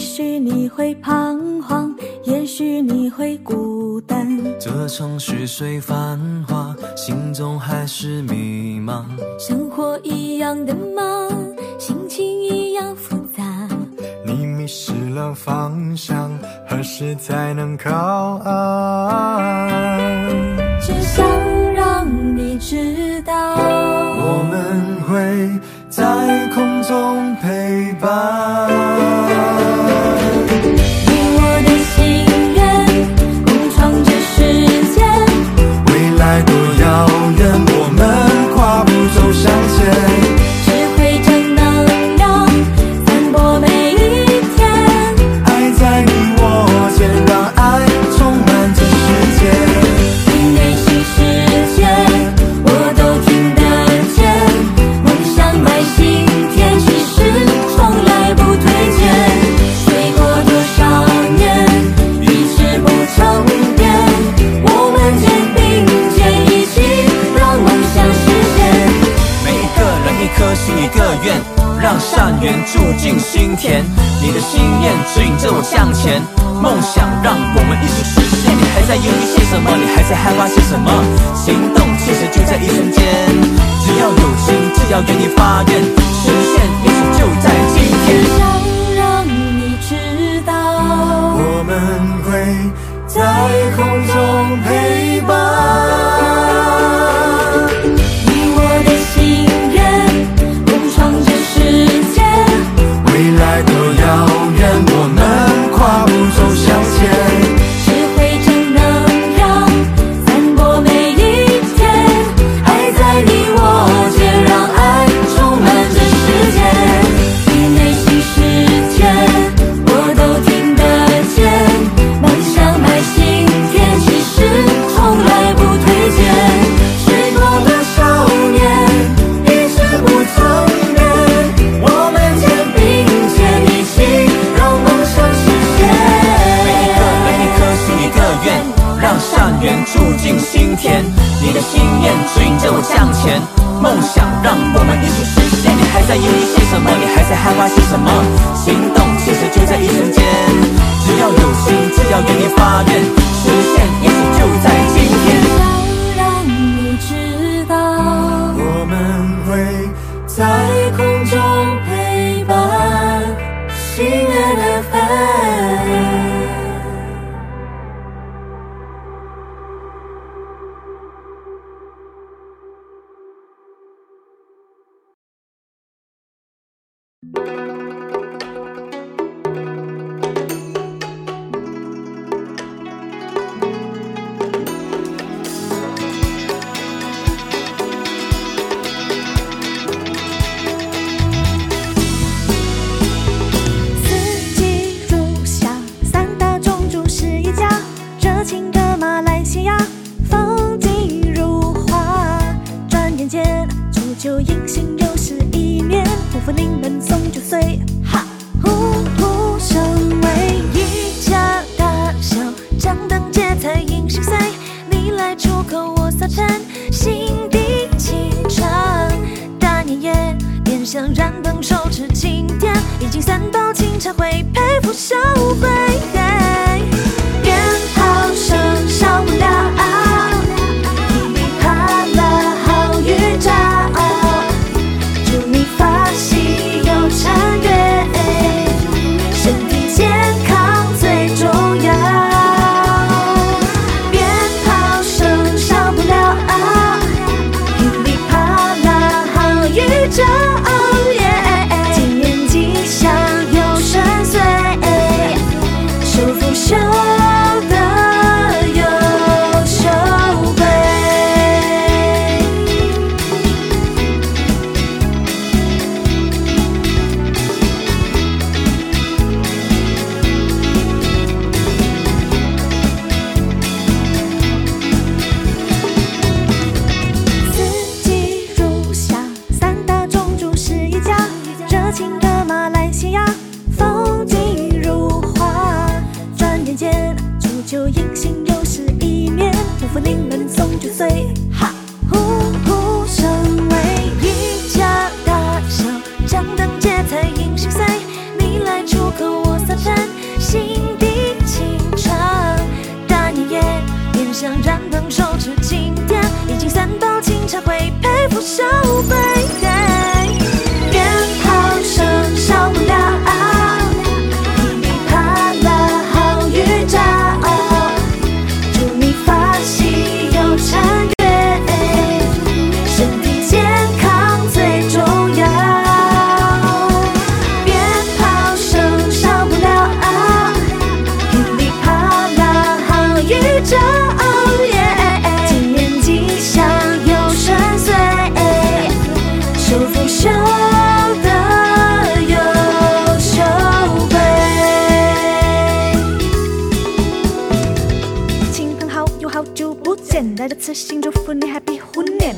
也许你会彷徨，也许你会孤单。这城市虽繁华，心中还是迷茫。生活一样的忙，心情一样复杂。你迷失了方向，何时才能靠岸？只想让你知道，我们会在空中陪伴。善缘住进心田。你的心念指引着我向前，梦想让我们一起实现。你还在犹豫些什么？你还在害怕些什么？行动其实就在一瞬间，只要有心，只要愿意发愿，实现也许就在今天。想让你知道，我们会在空中陪伴。来多遥远，我们跨不走信念指引着我向前，梦想让我们一起实现。你还在犹豫些什么？你还在害怕些什么？行动其实就在一瞬间，只要有心，只要愿意发愿，实现也许就在今天。想让你知道。我们会在空中陪伴，心愿 FM。此心祝福你 Happy 虎年。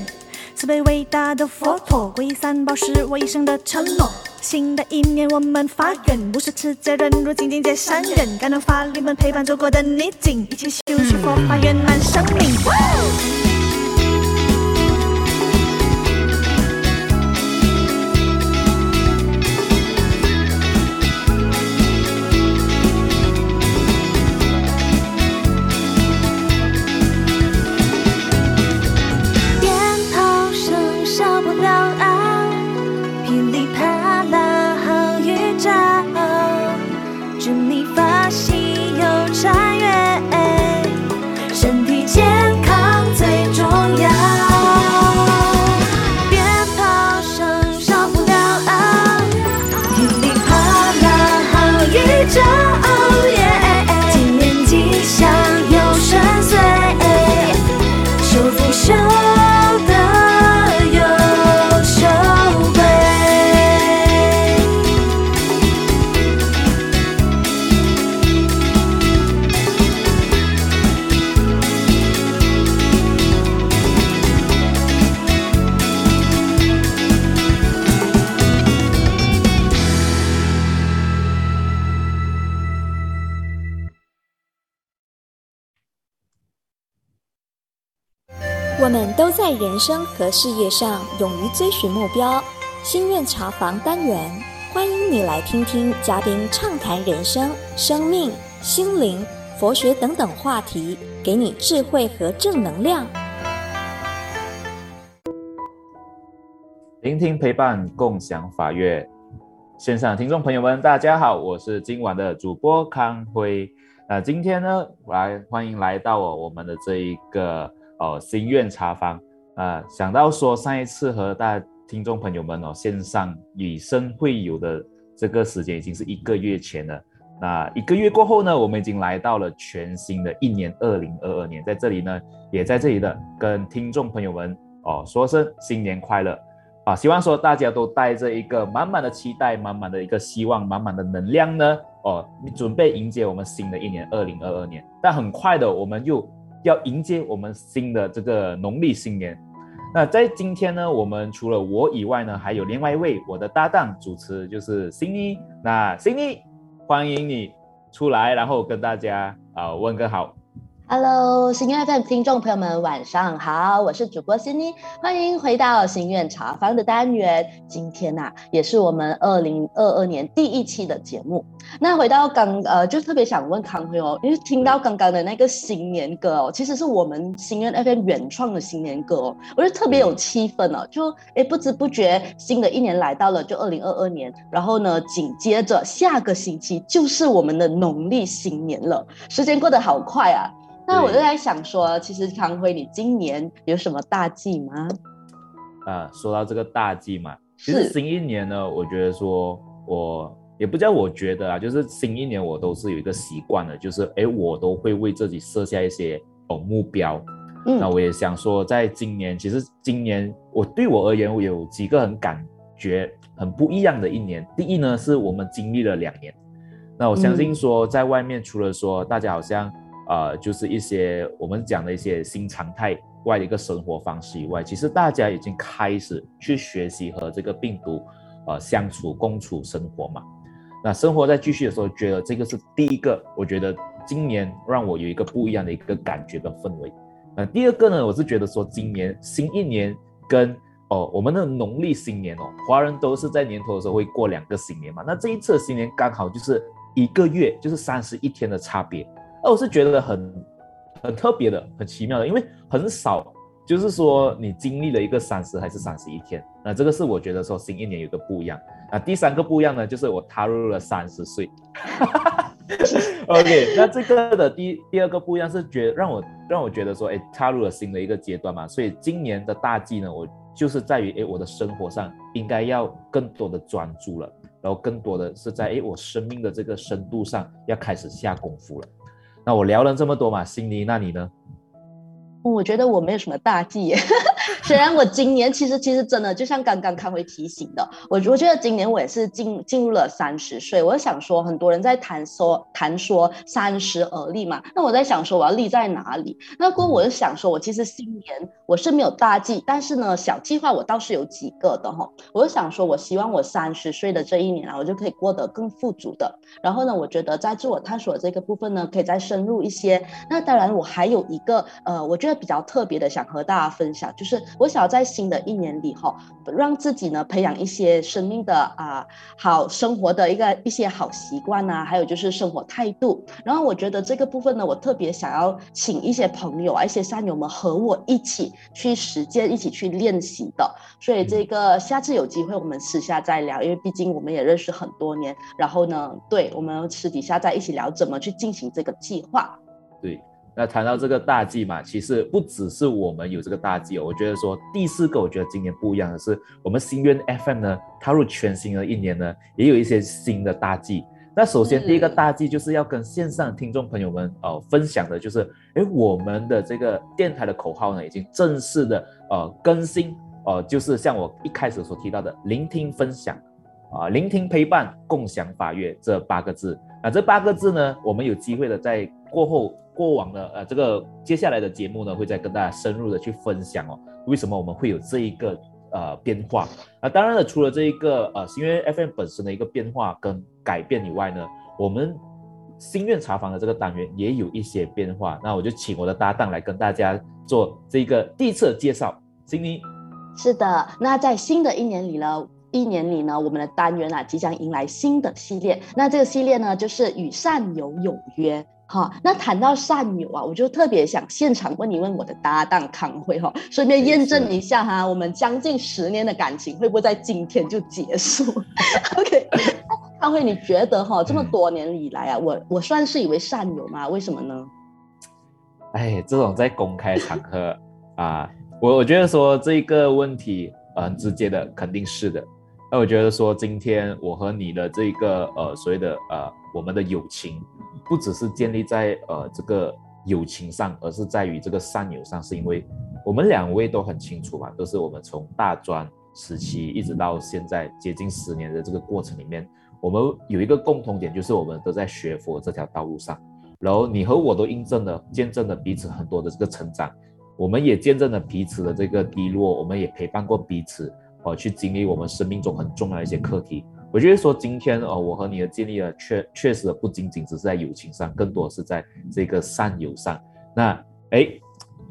慈悲伟大的佛陀，皈依三宝是我一生的承诺。新的一年我们发愿，不是持戒忍辱，精进皆善人，感恩法力们陪伴走过的逆境，一起修学佛法，圆满生命。生和事业上勇于追寻目标。心愿茶房单元，欢迎你来听听嘉宾畅谈人生、生命、心灵、佛学等等话题，给你智慧和正能量。聆听陪伴，共享法乐。线上听众朋友们，大家好，我是今晚的主播康辉。那今天呢，来欢迎来到我我们的这一个呃心愿茶坊。啊、想到说上一次和大听众朋友们哦线上与生会友的这个时间已经是一个月前了。那一个月过后呢，我们已经来到了全新的一年二零二二年，在这里呢，也在这里的跟听众朋友们哦说声新年快乐。啊，希望说大家都带着一个满满的期待、满满的一个希望、满满的能量呢，哦，准备迎接我们新的一年二零二二年。但很快的，我们又要迎接我们新的这个农历新年。那在今天呢，我们除了我以外呢，还有另外一位我的搭档主持，就是新一。那新一，欢迎你出来，然后跟大家啊、问个好。Hello，新月 FM 听众朋友们，晚上好，我是主播欣妮，欢迎回到心愿茶坊的单元。今天呐、也是我们二零二二年第一期的节目。那回到刚呃，就特别想问康辉哦，因为听到刚刚的那个新年歌哦，其实是我们心愿 FM 原创的新年歌哦，我觉得特别有气氛哦。就诶不知不觉新的一年来到了，就二零二二年，然后呢，紧接着下个星期就是我们的农历新年了，时间过得好快啊。那我就在想说，其实康辉，你今年有什么大计吗？啊，说到这个大计嘛，其实新一年呢，我觉得说我也不叫我觉得啊，就是新一年我都是有一个习惯的，就是诶，我都会为自己设下一些哦目标。嗯那我也想说，在今年，其实今年我对我而言，我有几个很感觉很不一样的一年。第一呢，是我们经历了两年。那我相信说，在外面除了说大家好像呃，就是一些我们讲的一些新常态外的一个生活方式以外，其实大家已经开始去学习和这个病毒呃相处共处生活嘛。那生活在继续的时候，觉得这个是第一个，我觉得今年让我有一个不一样的一个感觉跟氛围。那第二个呢，我是觉得说今年新一年跟哦我们的农历新年哦，华人都是在年头的时候会过两个新年嘛。那这一次的新年刚好就是一个月，就是三十一天的差别。而我是觉得很很特别的，很奇妙的，因为很少，就是说你经历了一个三十还是三十一天，那这个是我觉得说新一年有个不一样。那第三个不一样呢，就是我踏入了三十岁。OK，那这个的第第二个不一样是觉让我让我觉得说，哎，踏入了新的一个阶段嘛，所以今年的大计呢，我就是在于，哎，我的生活上应该要更多的专注了，然后更多的是在，哎，我生命的这个深度上要开始下功夫了。那我聊了这么多嘛，心里，那你呢？我觉得我没有什么大忌，虽然我今年其实其实真的就像刚刚康辉提醒的，我我觉得今年我也是进进入了三十岁，我想说很多人在谈说谈说三十而立嘛，那我在想说我要立在哪里？那过我就想说，我其实新年我是没有大计，但是呢小计划我倒是有几个的哈。我就想说，我希望我三十岁的这一年啊，我就可以过得更富足的。然后呢，我觉得在自我探索这个部分呢，可以再深入一些。那当然，我还有一个呃，我觉得比较特别的，想和大家分享，就是我想要在新的一年里哈，让自己呢培养一些生命的啊好生活的一个一些好习惯呐，还有就是生活态度。然后我觉得这个部分呢，我特别想要请一些朋友啊，一些善友们和我一起去实践，一起去练习的。所以这个下次有机会我们私下再聊，因为毕竟我们也认识很多年。然后呢，对我们私底下再一起聊怎么去进行这个计划。对，那谈到这个大计嘛，其实不只是我们有这个大计哦。我觉得说第四个，我觉得今年不一样的是，我们心愿 FM 呢踏入全新的一年呢，也有一些新的大计。那首先第一个大计就是要跟线上听众朋友们呃分享的，就是哎我们的这个电台的口号呢已经正式的呃更新呃，就是像我一开始所提到的聆听分享啊，聆听陪伴共享法乐这八个字。那这八个字呢，我们有机会的在过后。过往的呃，这个接下来的节目呢，会再跟大家深入的去分享哦，为什么我们会有这一个呃变化？那当然了，除了这一个呃，因为 FM 本身的一个变化跟改变以外呢，我们心愿茶房的这个单元也有一些变化。那我就请我的搭档来跟大家做这个第一次的介绍。心妮，是的，那在新的一年里呢，一年里呢，我们的单元啊即将迎来新的系列。那这个系列呢，就是与善友有约。好，那谈到善友啊，我就特别想现场问一问我的搭档康辉哈，顺便验证一下哈，我们将近十年的感情会不会在今天就结束？OK，康辉，你觉得哈，这么多年以来啊，我我算是一位善友吗？为什么呢？哎，这种在公开场合啊，我我觉得说这个问题很直接的，肯定是的。那我觉得说今天我和你的这个呃所谓的呃我们的友情。不只是建立在呃这个友情上，而是在于这个善友上，是因为我们两位都很清楚嘛，都是我们从大专时期一直到现在接近十年的这个过程里面，我们有一个共同点，就是我们都在学佛这条道路上。然后你和我都印证了、见证了彼此很多的这个成长，我们也见证了彼此的这个低落，我们也陪伴过彼此，哦，去经历我们生命中很重要的一些课题。我觉得说今天哦，我和你的建立了确确实不仅仅只是在友情上，更多是在这个善友上。那哎，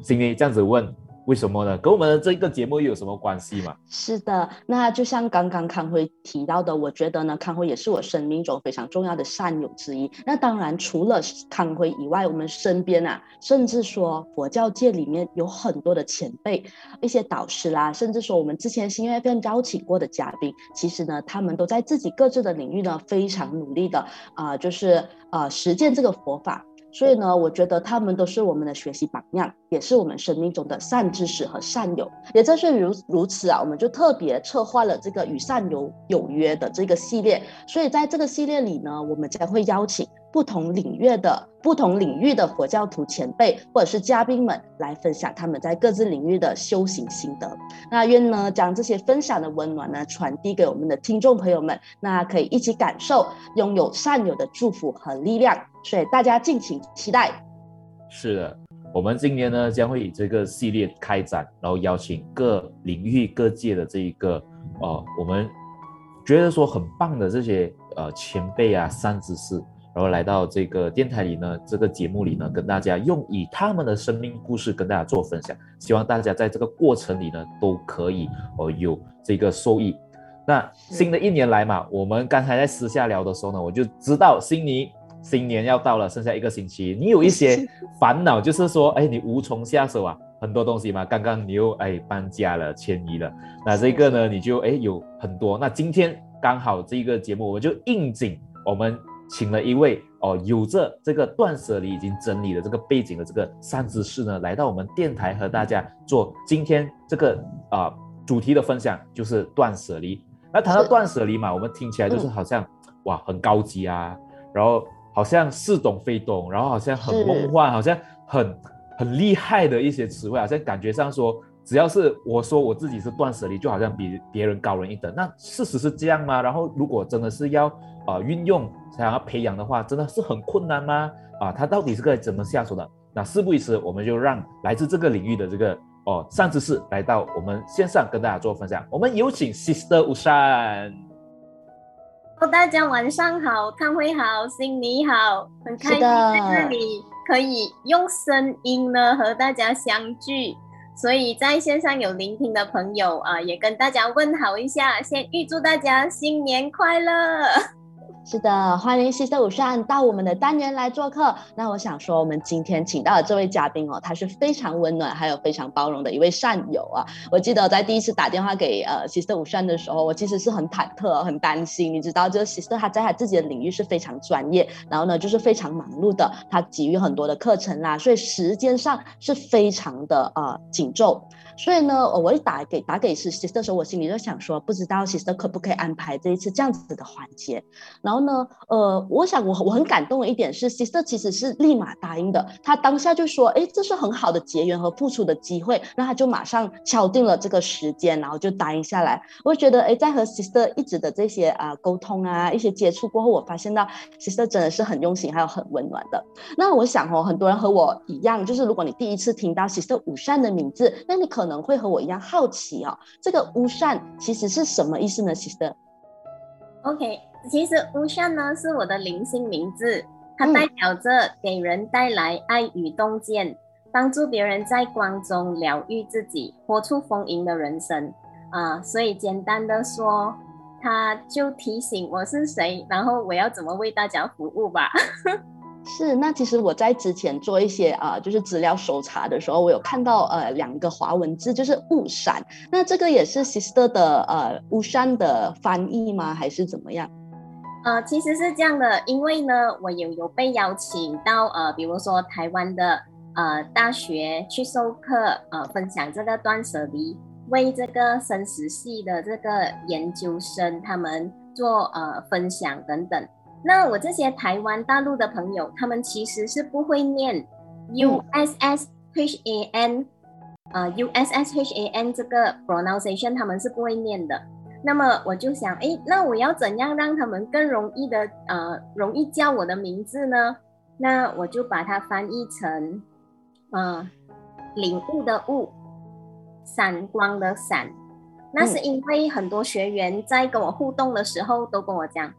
今天这样子问。为什么呢？跟我们的这个节目有什么关系嘛？是的，那就像刚刚康辉提到的，我觉得呢，康辉也是我生命中非常重要的善友之一。那当然，除了康辉以外，我们身边啊，甚至说佛教界里面有很多的前辈、一些导师啦，甚至说我们之前新月份邀请过的嘉宾，其实呢，他们都在自己各自的领域呢，非常努力的啊，就是啊，实践这个佛法。所以呢，我觉得他们都是我们的学习榜样，也是我们生命中的善知识和善友。也正是如如此啊，我们就特别策划了这个与善友有约的这个系列。所以在这个系列里呢，我们将会邀请不同领域的不同领域的佛教徒前辈或者是嘉宾们来分享他们在各自领域的修行心得。那愿呢将这些分享的温暖呢传递给我们的听众朋友们，那可以一起感受拥有善友的祝福和力量。所以大家敬请期待。是的，我们今年呢将会以这个系列开展，然后邀请各领域各界的这一个呃，我们觉得说很棒的这些呃前辈啊、善知识，然后来到这个电台里呢，这个节目里呢，跟大家用以他们的生命故事跟大家做分享。希望大家在这个过程里呢，都可以哦有这个受益。那新的一年来嘛，我们刚才在私下聊的时候呢，我就知道悉尼。新年要到了，剩下一个星期，你有一些烦恼，就是说，哎，你无从下手啊，很多东西嘛。刚刚你又哎搬家了，迁移了，那这个呢，你就哎有很多。那今天刚好这个节目，我们就应景，我们请了一位哦，有着这个断舍离已经整理的这个背景的这个善知识呢，来到我们电台和大家做今天这个啊主题的分享，就是断舍离。那谈到断舍离嘛，我们听起来就是好像哇很高级啊，然后。好像似懂非懂，然后好像很梦幻，好像很很厉害的一些词汇，好像感觉上说只要是我说我自己是断舍离，就好像比别人高人一等。那事实是这样吗？然后如果真的是要啊运用想要培养的话，真的是很困难吗？啊，他到底是该怎么下手的？那事不宜迟，我们就让来自这个领域的这个哦善知识来到我们线上跟大家做分享。我们有请 Sister 吴珊。大家晚上好，康辉好，新你好，很开心在这里可以用声音呢和大家相聚。所以在线上有聆听的朋友啊，也跟大家问好一下，先预祝大家新年快乐。是的，欢迎西色五善到我们的单元来做客。那我想说，我们今天请到的这位嘉宾哦，他是非常温暖，还有非常包容的一位善友啊。我记得在第一次打电话给呃西色五善的时候，我其实是很忐忑、很担心。你知道，就是西色他在他自己的领域是非常专业，然后呢就是非常忙碌的，他给予很多的课程啦，所以时间上是非常的呃紧凑。所以呢，我一打给打给是 sister 的时候，我心里就想说，不知道 sister 可不可以安排这一次这样子的环节。然后呢，呃，我想我我很感动的一点是，sister 其实是立马答应的，他当下就说，哎，这是很好的结缘和付出的机会，那他就马上敲定了这个时间，然后就答应下来。我觉得，哎，在和 sister 一直的这些啊沟通啊一些接触过后，我发现到 sister 真的是很用心，还有很温暖的。那我想哦，很多人和我一样，就是如果你第一次听到 sister 五善的名字，那你可可能会和我一样好奇哦，这个乌善其实是什么意思呢？其实，OK，其实乌善呢是我的灵性名字，它代表着给人带来爱与洞见，帮助别人在光中疗愈自己，活出丰盈的人生啊。所以简单的说，它就提醒我是谁，然后我要怎么为大家服务吧。是，那其实我在之前做一些啊，就是资料搜查的时候，我有看到呃两个华文字，就是雾山。那这个也是 sister 的呃雾山的翻译吗？还是怎么样？呃，其实是这样的，因为呢，我有有被邀请到呃，比如说台湾的呃大学去授课，呃，分享这个断舍离，为这个生死系的这个研究生他们做呃分享等等。那我这些台湾大陆的朋友，他们其实是不会念 U S S H A N，呃 U S S H A N 这个 pronunciation 他们是不会念的。那么我就想，哎，那我要怎样让他们更容易的呃容易叫我的名字呢？那我就把它翻译成，呃，领悟的悟，闪光的闪。那是因为很多学员在跟我互动的时候都跟我讲。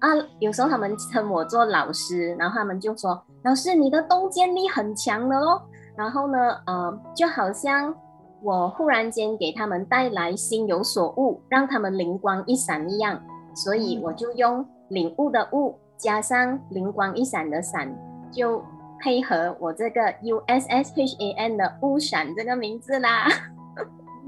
啊，有时候他们称我做老师，然后他们就说：“老师，你的洞见力很强的哦。”然后呢，呃，就好像我忽然间给他们带来心有所悟，让他们灵光一闪一样，所以我就用领悟的悟加上灵光一闪的闪，就配合我这个 U S S H A N 的悟闪这个名字啦。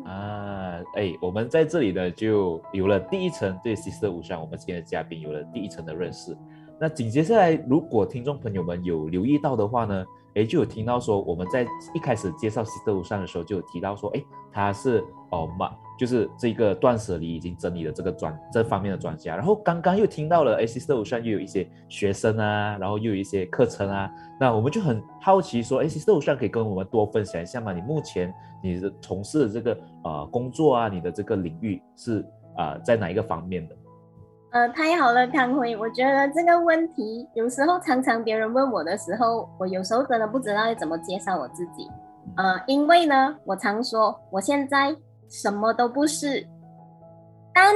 啊，哎，我们在这里呢，就有了第一层对 Sister 五山，我们今天的嘉宾有了第一层的认识。那紧接下来，如果听众朋友们有留意到的话呢，哎，就有听到说我们在一开始介绍 Sister 五山的时候，就有提到说，哎，他是哦马。就是这个断舍离已经整理了这个专这方面的专家，然后刚刚又听到了 s s 上又有一些学生啊，然后又有一些课程啊，那我们就很好奇说，AC Store 上可以跟我们多分享一下吗？你目前你的从事的这个呃工作啊，你的这个领域是啊在哪一个方面的？呃，太好了，康辉，我觉得这个问题有时候常常别人问我的时候，我有时候真的不知道要怎么介绍我自己，呃，因为呢，我常说我现在。什么都不是，但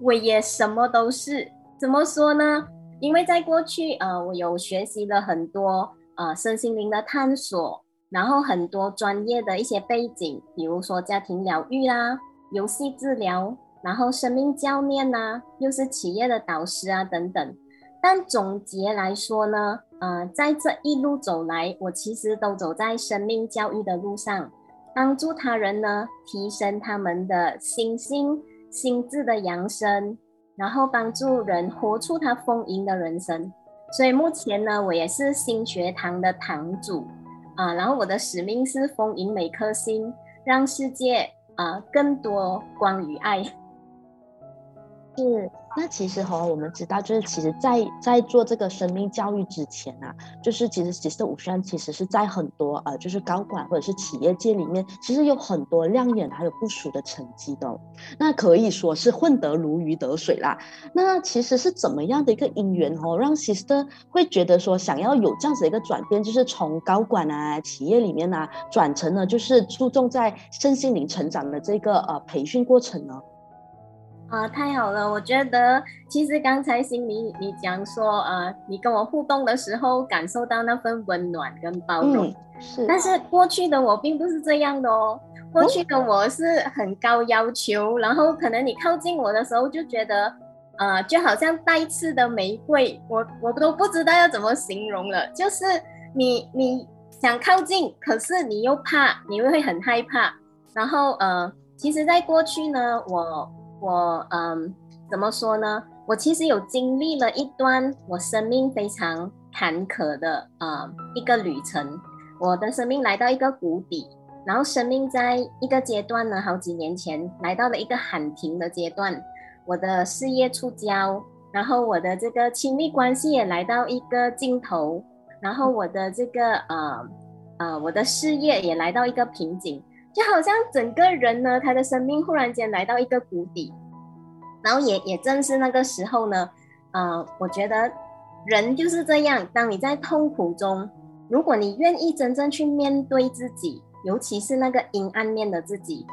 我也什么都是。怎么说呢？因为在过去，呃，我有学习了很多呃身心灵的探索，然后很多专业的一些背景，比如说家庭疗愈啦、游戏治疗，然后生命教练呐，又是企业的导师啊等等。但总结来说呢，呃，在这一路走来，我其实都走在生命教育的路上。帮助他人呢，提升他们的心性、心智的扬升，然后帮助人活出他丰盈的人生。所以目前呢，我也是新学堂的堂主啊。然后我的使命是丰盈每颗心，让世界啊更多光与爱。是，那其实哈，我们知道，就是其实在在做这个生命教育之前啊，就是其实其实武山其实是在很多呃，就是高管或者是企业界里面，其实有很多亮眼还有不俗的成绩的，那可以说是混得如鱼得水啦。那其实是怎么样的一个因缘哦，让 sister 会觉得说想要有这样子的一个转变，就是从高管啊、企业里面啊，转成了就是注重在身心灵成长的这个呃培训过程呢？啊，太好了！我觉得其实刚才心里你讲说，呃，你跟我互动的时候，感受到那份温暖跟包容。是。但是过去的我并不是这样的哦，过去的我是很高要求，然后可能你靠近我的时候就觉得，呃，就好像带刺的玫瑰，我我都不知道要怎么形容了。就是你你想靠近，可是你又怕，你又会很害怕。然后呃，其实，在过去呢，我。我嗯，怎么说呢？我其实有经历了一段我生命非常坎坷的呃一个旅程。我的生命来到一个谷底，然后生命在一个阶段呢，好几年前来到了一个喊停的阶段。我的事业触礁，然后我的这个亲密关系也来到一个尽头，然后我的这个呃呃我的事业也来到一个瓶颈。就好像整个人呢，他的生命忽然间来到一个谷底，然后也也正是那个时候呢，呃，我觉得人就是这样，当你在痛苦中，如果你愿意真正去面对自己，尤其是那个阴暗面的自己，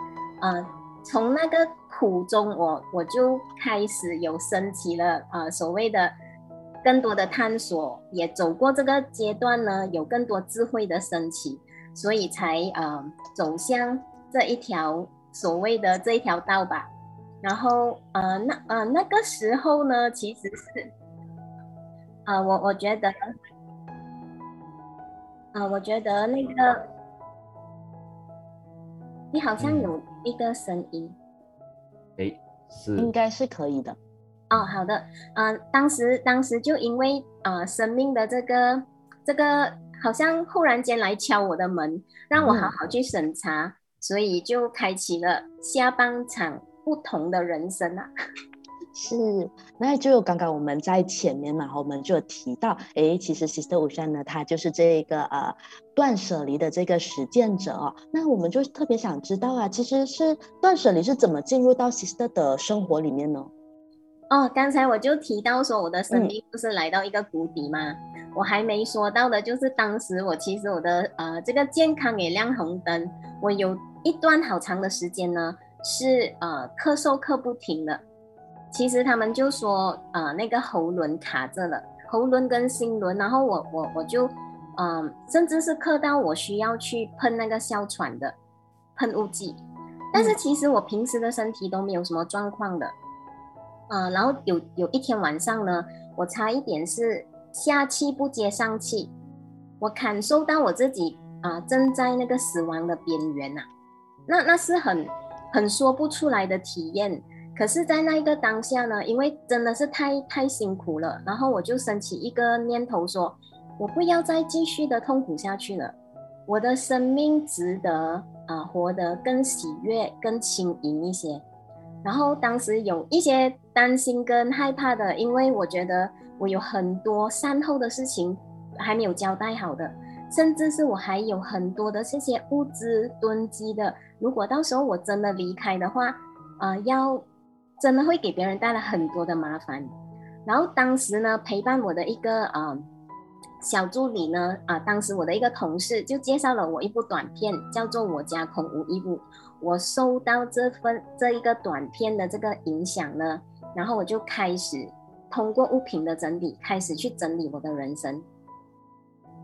呃，从那个苦中，我我就开始有升起了呃所谓的更多的探索，也走过这个阶段呢，有更多智慧的升起。所以才呃走向这一条所谓的这一条道吧，然后呃那呃那个时候呢，其实是呃我我觉得，呃我觉得那个你好像有一个声音，哎是。应该是可以的。哦好的。嗯当时当时就因为呃生命的这个这个。好像忽然间来敲我的门，让我好好去审查，所以就开启了下半场不同的人生啊。是，那就刚刚我们在前面嘛，我们就有提到，哎，其实 Sister 五山呢，他就是这个呃断舍离的这个实践者哦。那我们就特别想知道啊，其实是断舍离是怎么进入到 Sister 的生活里面呢？哦，刚才我就提到说，我的生命不是来到一个谷底吗？我还没说到的，就是当时我其实我的呃这个健康也亮红灯，我有一段好长的时间呢是呃咳嗽咳不停的，其实他们就说呃那个喉轮卡着了，喉轮跟心轮，然后我我我就嗯甚至是咳到我需要去喷那个哮喘的喷雾剂，但是其实我平时的身体都没有什么状况的，呃然后有有一天晚上呢，我差一点是。下气不接上气，我感受到我自己啊，正在那个死亡的边缘呐。那那是很很说不出来的体验。可是，在那一个当下呢，因为真的是太太辛苦了，然后我就升起一个念头，说我不要再继续的痛苦下去了。我的生命值得啊，活得更喜悦、更轻盈一些。然后当时有一些担心跟害怕的，因为我觉得。我有很多善后的事情还没有交代好的，甚至是我还有很多的这些物资囤积的。如果到时候我真的离开的话，啊，要真的会给别人带来很多的麻烦。然后当时呢，陪伴我的一个啊小助理呢，啊，当时我的一个同事就介绍了我一部短片，叫做《我家空无一物》。我收到这份这一个短片的这个影响呢，然后我就开始。通过物品的整理，开始去整理我的人生。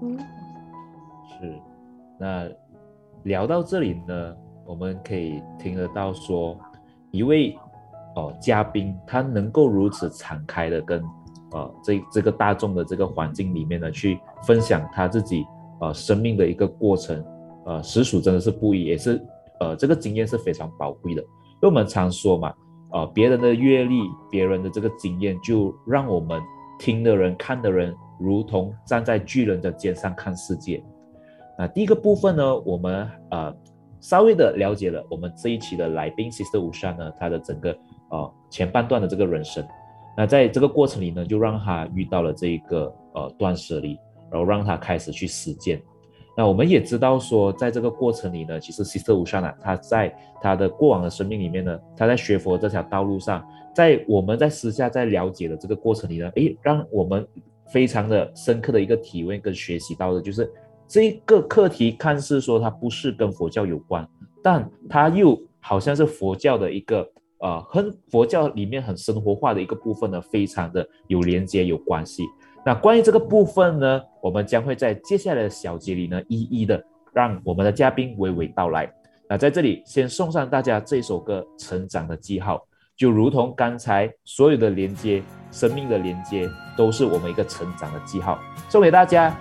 嗯，是。那聊到这里呢，我们可以听得到说，一位哦嘉宾他能够如此敞开的跟呃这这个大众的这个环境里面呢去分享他自己呃生命的一个过程，呃实属真的是不易，也是呃这个经验是非常宝贵的。因为我们常说嘛。啊，别人的阅历，别人的这个经验，就让我们听的人、看的人，如同站在巨人的肩上看世界。那第一个部分呢，我们呃稍微的了解了我们这一期的来宾 Sister 吴山呢，他的整个呃前半段的这个人生。那在这个过程里呢，就让他遇到了这一个呃断舍离，然后让他开始去实践。那我们也知道说，在这个过程里呢，其实 Sister Ushana 他在他的过往的生命里面呢，他在学佛这条道路上，在我们在私下在了解的这个过程里呢，诶，让我们非常的深刻的一个体会跟学习到的，就是这个课题看似说它不是跟佛教有关，但它又好像是佛教的一个。呃，和佛教里面很生活化的一个部分呢，非常的有连接、有关系。那关于这个部分呢，我们将会在接下来的小节里呢，一一的让我们的嘉宾娓娓道来。那在这里先送上大家这首歌《成长的记号》，就如同刚才所有的连接、生命的连接，都是我们一个成长的记号。送给大家，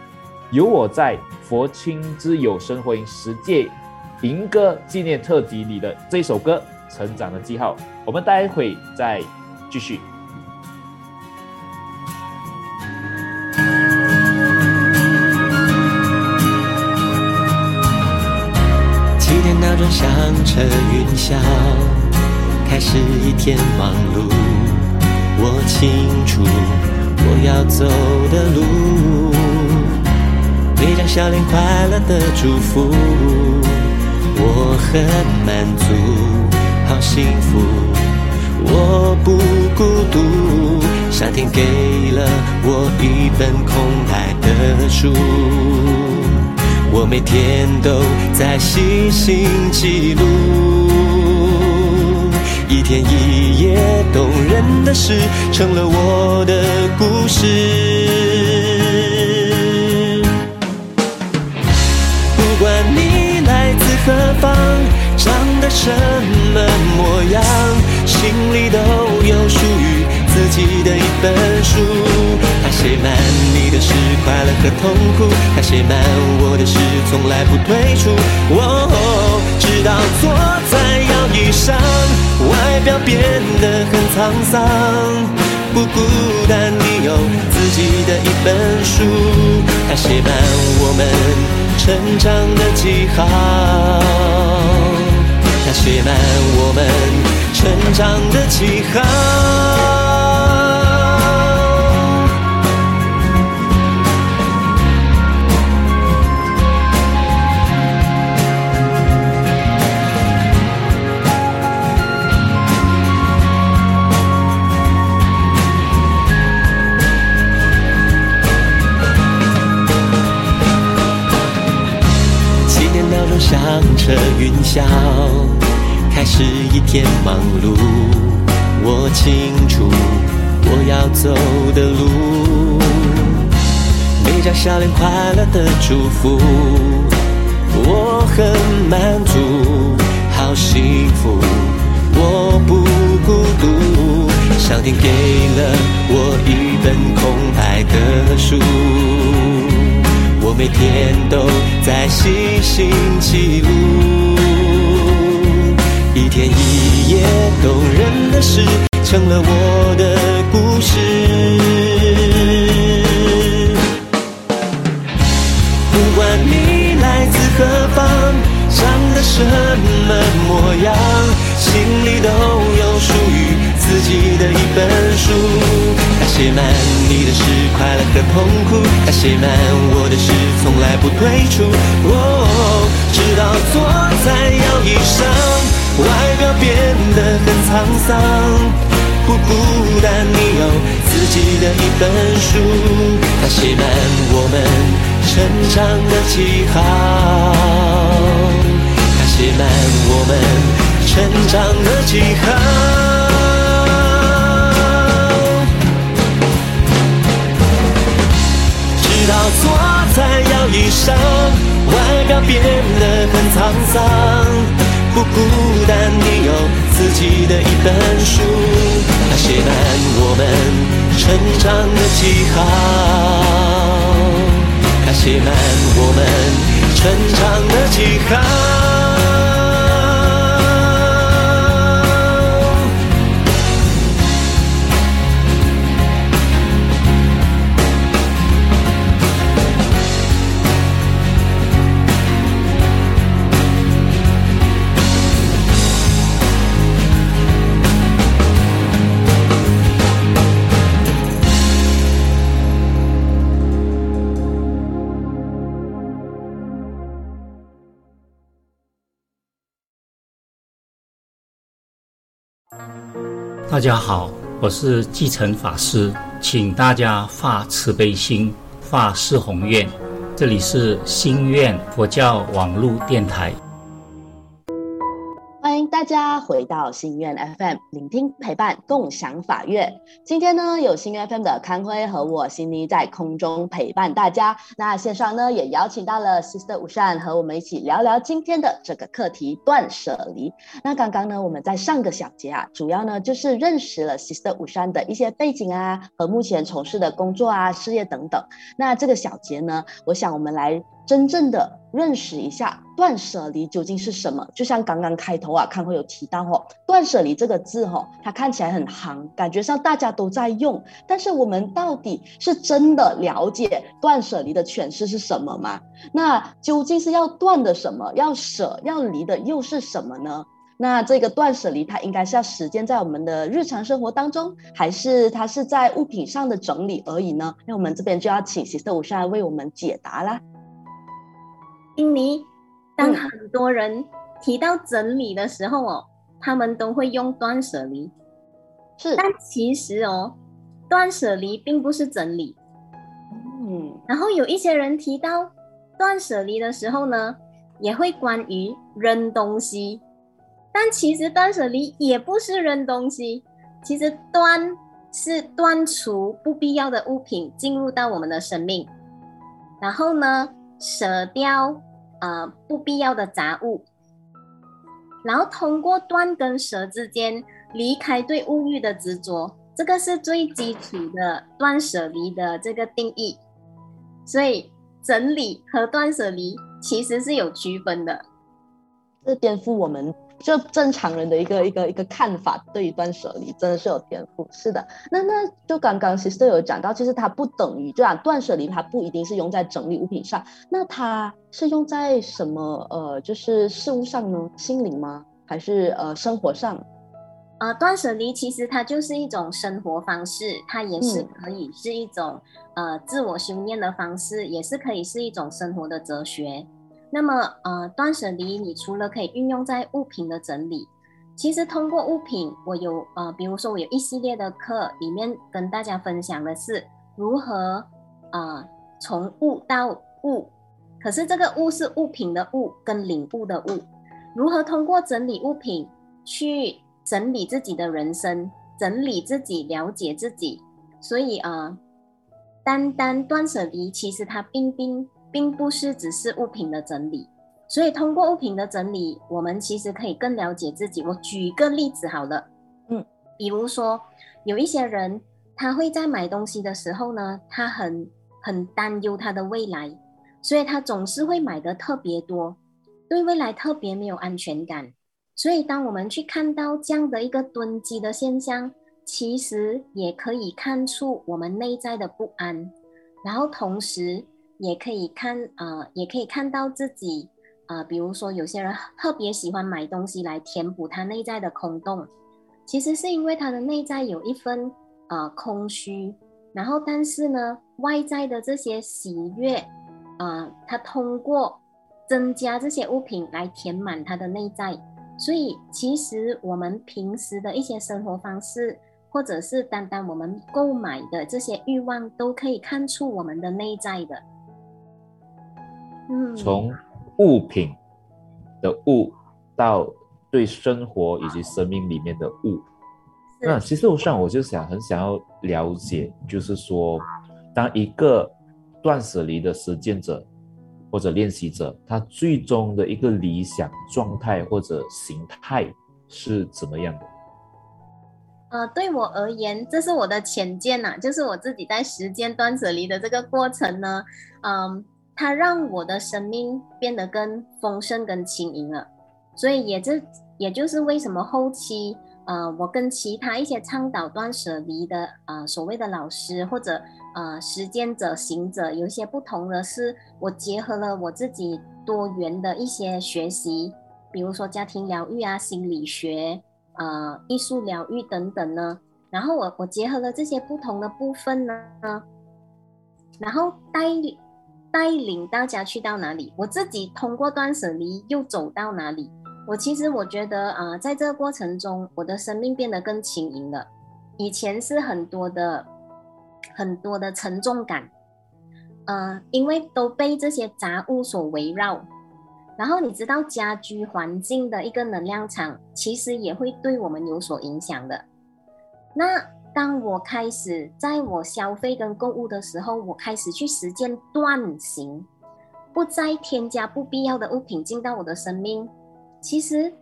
有我在佛亲之友生活营十届迎歌纪念特辑里的这首歌。成长的记号，我们待会再继续。响彻云霄，开始一天忙碌。我清楚我要走的路，每张笑脸快乐的祝福，我很满足。好幸福，我不孤独。上天给了我一本空白的书，我每天都在细心记录，一天一夜动人的事，成了我的故事。不管你来自何方。长得什么模样，心里都有属于自己的一本书。它写满你的是快乐和痛苦，它写满我的是从来不退出。哦，直到坐在摇椅上，外表变得很沧桑，不孤单，你有自己的一本书。它写满我们成长的记号。它写满我们成长的记号。彻云霄，开始一天忙碌。我清楚我要走的路，每张笑脸快乐的祝福，我很满足，好幸福，我不孤独。上天给了我一本空白的书。每天都在细心记录，一天一夜动人的事，成了我的故事。不管你来自何方，长得什么模样，心里都有属于自己的一本书。写满你的是快乐和痛苦，它写满我的是从来不退出。哦，直到坐在摇椅上，外表变得很沧桑，不孤单，你有自己的一本书。它写满我们成长的记号，它写满我们成长的记号。直到坐在摇椅上，外表变得很沧桑，不孤单，你有自己的一本书，它写满我们成长的记号，它写满我们成长的记号。大家好，我是继承法师，请大家发慈悲心，发四宏愿。这里是心愿佛教网络电台。欢迎大家回到心愿 FM，聆听陪伴，共享法乐。今天呢，有心愿 FM 的康辉和我心妮在空中陪伴大家。那线上呢，也邀请到了 Sister 吴善和我们一起聊聊今天的这个课题——断舍离。那刚刚呢，我们在上个小节啊，主要呢就是认识了 Sister 吴善的一些背景啊，和目前从事的工作啊、事业等等。那这个小节呢，我想我们来。真正的认识一下断舍离究竟是什么？就像刚刚开头啊，康会有提到哦，断舍离这个字哦，它看起来很行，感觉上大家都在用，但是我们到底是真的了解断舍离的诠释是什么吗？那究竟是要断的什么？要舍要离的又是什么呢？那这个断舍离它应该是要实践在我们的日常生活当中，还是它是在物品上的整理而已呢？那我们这边就要请喜色五山为我们解答啦。印尼，当很多人提到整理的时候哦，他们都会用断舍离。是，但其实哦，断舍离并不是整理。嗯，然后有一些人提到断舍离的时候呢，也会关于扔东西。但其实断舍离也不是扔东西，其实断是断除不必要的物品进入到我们的生命，然后呢？舍掉呃不必要的杂物，然后通过断跟舍之间离开对物欲的执着，这个是最基础的断舍离的这个定义。所以整理和断舍离其实是有区分的，这颠覆我们。就正常人的一个一个一个看法，对于断舍离真的是有天赋。是的，那那就刚刚其实都有讲到，其实它不等于就啊断舍离，它不一定是用在整理物品上，那它是用在什么呃就是事物上呢？心灵吗？还是呃生活上？呃，断舍离其实它就是一种生活方式，它也是可以是一种呃自我修炼的方式，也是可以是一种生活的哲学。那么，呃，断舍离，你除了可以运用在物品的整理，其实通过物品，我有呃，比如说我有一系列的课，里面跟大家分享的是如何啊从物到物，可是这个物是物品的物跟领悟的物，如何通过整理物品去整理自己的人生，整理自己，了解自己，所以啊，单单断舍离，其实它并并。并不是只是物品的整理，所以通过物品的整理，我们其实可以更了解自己。我举一个例子好了，嗯，比如说有一些人，他会在买东西的时候呢，他很很担忧他的未来，所以他总是会买的特别多，对未来特别没有安全感。所以当我们去看到这样的一个囤积的现象，其实也可以看出我们内在的不安，然后同时。也可以看，呃，也可以看到自己，啊，比如说有些人特别喜欢买东西来填补他内在的空洞，其实是因为他的内在有一份，呃，空虚，然后但是呢，外在的这些喜悦，啊，他通过增加这些物品来填满他的内在，所以其实我们平时的一些生活方式，或者是单单我们购买的这些欲望，都可以看出我们的内在的。从物品的物到对生活以及生命里面的物，那其实我上我就想很想要了解，就是说，当一个断舍离的实践者或者练习者，他最终的一个理想状态或者形态是怎么样的？呃，对我而言，这是我的浅见呐，就是我自己在实践断舍离的这个过程呢，嗯。它让我的生命变得更丰盛、更轻盈了，所以也这也就是为什么后期，呃，我跟其他一些倡导断舍离的，呃，所谓的老师或者呃实践者、行者有一些不同的是，我结合了我自己多元的一些学习，比如说家庭疗愈啊、心理学、呃、艺术疗愈等等呢，然后我我结合了这些不同的部分呢，然后带。带领大家去到哪里，我自己通过断舍离又走到哪里，我其实我觉得啊、在这个过程中，我的生命变得更轻盈了。以前是很多的很多的沉重感，呃，因为都被这些杂物所围绕。然后你知道家居环境的一个能量场，其实也会对我们有所影响的。那当我开始在我消费跟购物的时候，我开始去实践断行，不再添加不必要的物品进到我的生命。其实，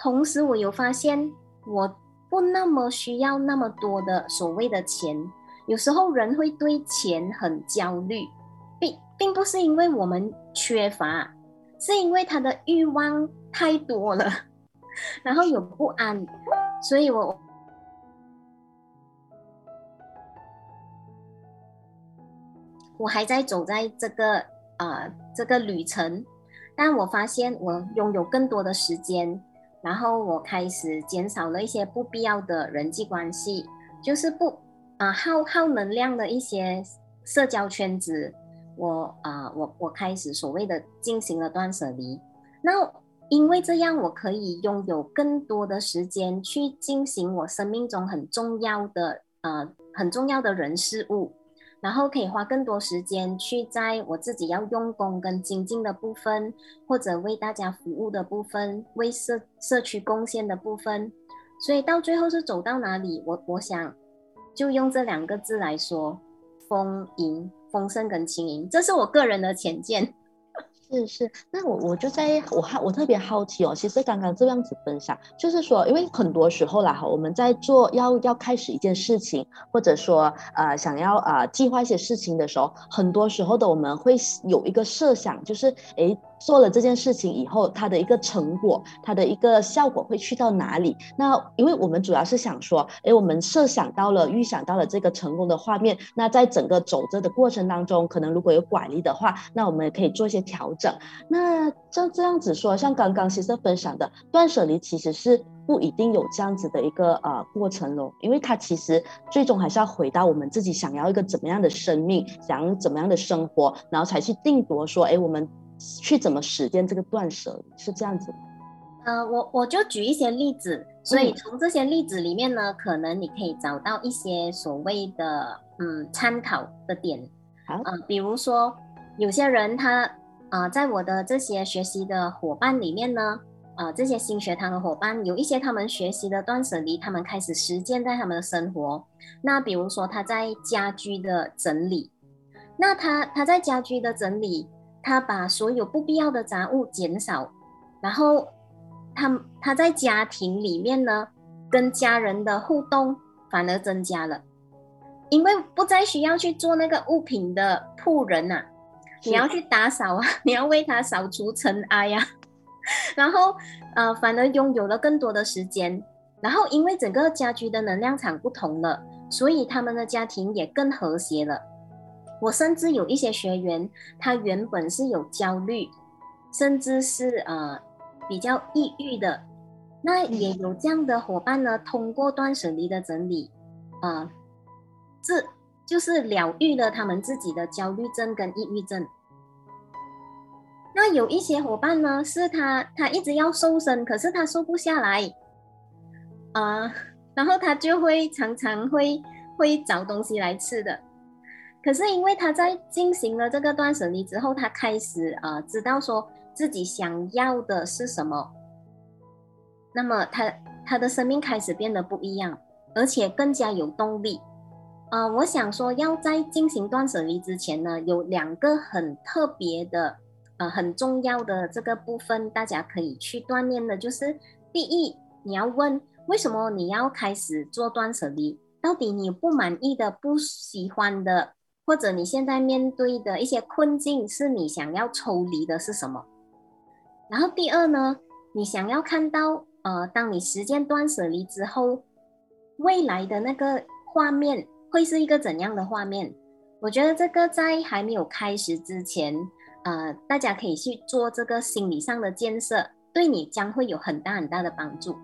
同时我有发现，我不那么需要那么多的所谓的钱。有时候人会对钱很焦虑，并并不是因为我们缺乏，是因为他的欲望太多了，然后有不安，所以我我还在走在这个啊、这个旅程，但我发现我拥有更多的时间，然后我开始减少了一些不必要的人际关系，就是不啊、耗耗能量的一些社交圈子，我啊、我我开始所谓的进行了断舍离。那因为这样，我可以拥有更多的时间去进行我生命中很重要的呃很重要的人事物。然后可以花更多时间去在我自己要用功跟精进的部分，或者为大家服务的部分，为社社区贡献的部分。所以到最后是走到哪里，我我想就用这两个字来说：丰盈、丰盛跟轻盈。这是我个人的浅见。是是，那我我就在我好我特别好奇哦，其实刚刚这样子分享，就是说，因为很多时候啦哈，我们在做要要开始一件事情，或者说呃想要呃计划一些事情的时候，很多时候的我们会有一个设想，就是诶做了这件事情以后，它的一个成果，它的一个效果会去到哪里？那因为我们主要是想说，诶，我们设想到了、预想到了这个成功的画面，那在整个走着的过程当中，可能如果有拐离的话，那我们也可以做一些调整。那像这样子说，像刚刚先生分享的断舍离，其实是不一定有这样子的一个呃过程咯，因为它其实最终还是要回到我们自己想要一个怎么样的生命，想要怎么样的生活，然后才去定夺说，哎，我们去怎么实践这个断舍离，是这样子吗？呃，我我就举一些例子，所以嗯从这些例子里面呢，可能你可以找到一些所谓的嗯参考的点。好呃，比如说有些人他呃，在我的这些学习的伙伴里面呢，呃，这些新学堂的伙伴有一些他们学习的断舍离，他们开始实践在他们的生活。那比如说他在家居的整理，那他他在家居的整理，他把所有不必要的杂物减少，然后他他在家庭里面呢，跟家人的互动反而增加了，因为不再需要去做那个物品的仆人呐、你要去打扫啊，你要为他扫除尘埃呀、然后呃，反而拥有了更多的时间。然后因为整个家居的能量场不同了，所以他们的家庭也更和谐了。我甚至有一些学员，他原本是有焦虑，甚至是呃比较抑郁的，那也有这样的伙伴呢，通过断舍离的整理，呃，这就是疗愈了他们自己的焦虑症跟抑郁症。那有一些伙伴呢，是他他一直要瘦身，可是他瘦不下来，啊、然后他就会常常会会找东西来吃的。可是因为他在进行了这个断舍离之后，他开始呃知道说自己想要的是什么，那么他他的生命开始变得不一样，而且更加有动力。呃，我想说要在进行断舍离之前呢，有两个很特别的呃很重要的这个部分，大家可以去锻炼的，就是第一，你要问为什么你要开始做断舍离，到底你不满意的、不喜欢的。或者你现在面对的一些困境，是你想要抽离的是什么？然后第二呢，你想要看到，呃，当你时间断舍离之后，未来的那个画面会是一个怎样的画面？我觉得这个在还没有开始之前，呃，大家可以去做这个心理上的建设，对你将会有很大很大的帮助。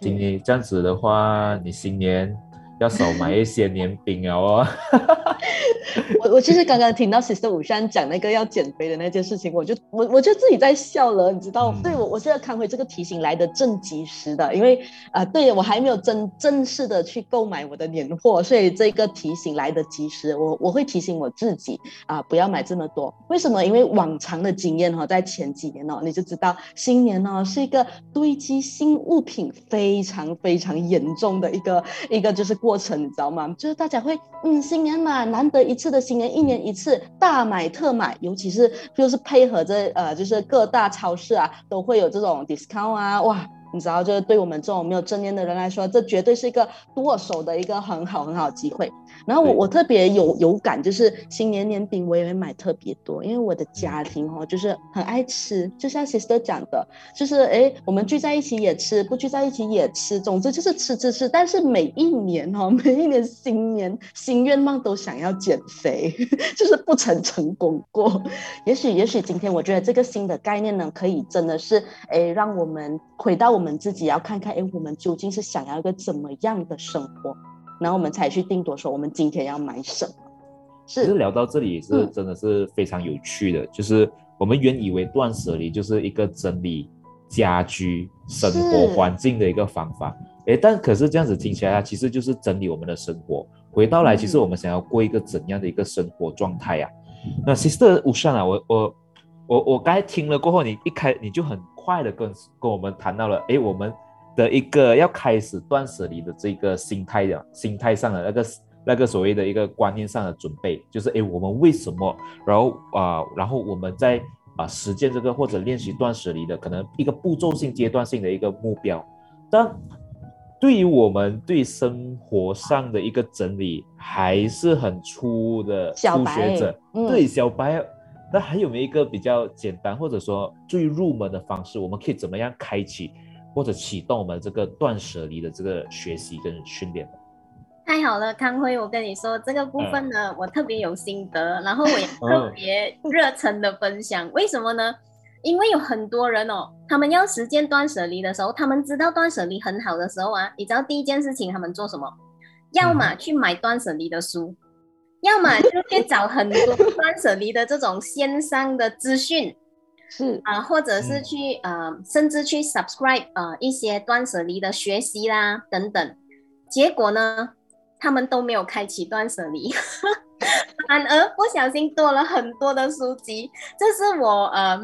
经理这样子的话，你新年要少买一些年饼哦。我我其实刚刚听到 Sister 武山讲那个要减肥的那件事情，我就我我就自己在笑了，你知道？嗯对我我觉得康辉这个提醒来的正及时的，因为啊、呃对我还没有真正式的去购买我的年货，所以这个提醒来的及时，我我会提醒我自己啊、不要买这么多。为什么？因为往常的经验哈、在前几年哦，你就知道新年哦是一个堆积新物品非常非常严重的一个一个就是过程，你知道吗？就是大家会嗯新年嘛，难得一次的新年，一年一次大买特买，尤其是就是配合着呃就是各大超市啊都会有这种 discount 啊，哇。你知道，就是对我们这种没有正念的人来说，这绝对是一个剁手的一个很好很好的机会。然后我我特别有有感，就是新年年饼我也会买特别多，因为我的家庭哦，就是很爱吃，就像 sister 讲的，就是哎，我们聚在一起也吃，不聚在一起也吃，总之就是吃吃吃。但是每一年哦，每一年新年新愿望都想要减肥，就是不曾成功过。也许也许今天我觉得这个新的概念呢，可以真的是哎，让我们回到我们自己，要看看哎，我们究竟是想要一个怎么样的生活。然后我们才去定夺说我们今天要买什么。其实是，聊到这里也是嗯真的是非常有趣的，就是我们原以为断舍离就是一个整理家居生活环境的一个方法，哎，但可是这样子听起来，它其实就是整理我们的生活。回到来，其实嗯我们想要过一个怎样的一个生活状态呀、那 Sister 吴善啊，我我我我刚才听了过后，你一开你就很快的跟跟我们谈到了，诶，我们的一个要开始断舍离的这个心态的心态上的那个那个所谓的一个观念上的准备，就是诶，我们为什么，然后啊、然后我们在啊、实践这个或者练习断舍离的可能一个步骤性、阶段性的一个目标，但对于我们对生活上的一个整理还是很粗的初小白学者，嗯对小白。那还有没有一个比较简单或者说最入门的方式？我们可以怎么样开启或者启动我们这个断舍离的这个学习跟训练？太好了，康辉，我跟你说这个部分呢，我特别有心得，然后我也特别热忱的分享。为什么呢？因为有很多人哦，他们要实践断舍离的时候，他们知道断舍离很好的时候啊，你知道第一件事情他们做什么？要么去买断舍离的书，要么就去找很多断舍离的这种线上的资讯，是，啊、或者是嗯去、呃，甚至去 subscribe 呃一些断舍离的学习啦等等，结果呢，他们都没有开启断舍离，反而不小心多了很多的书籍。这是我呃，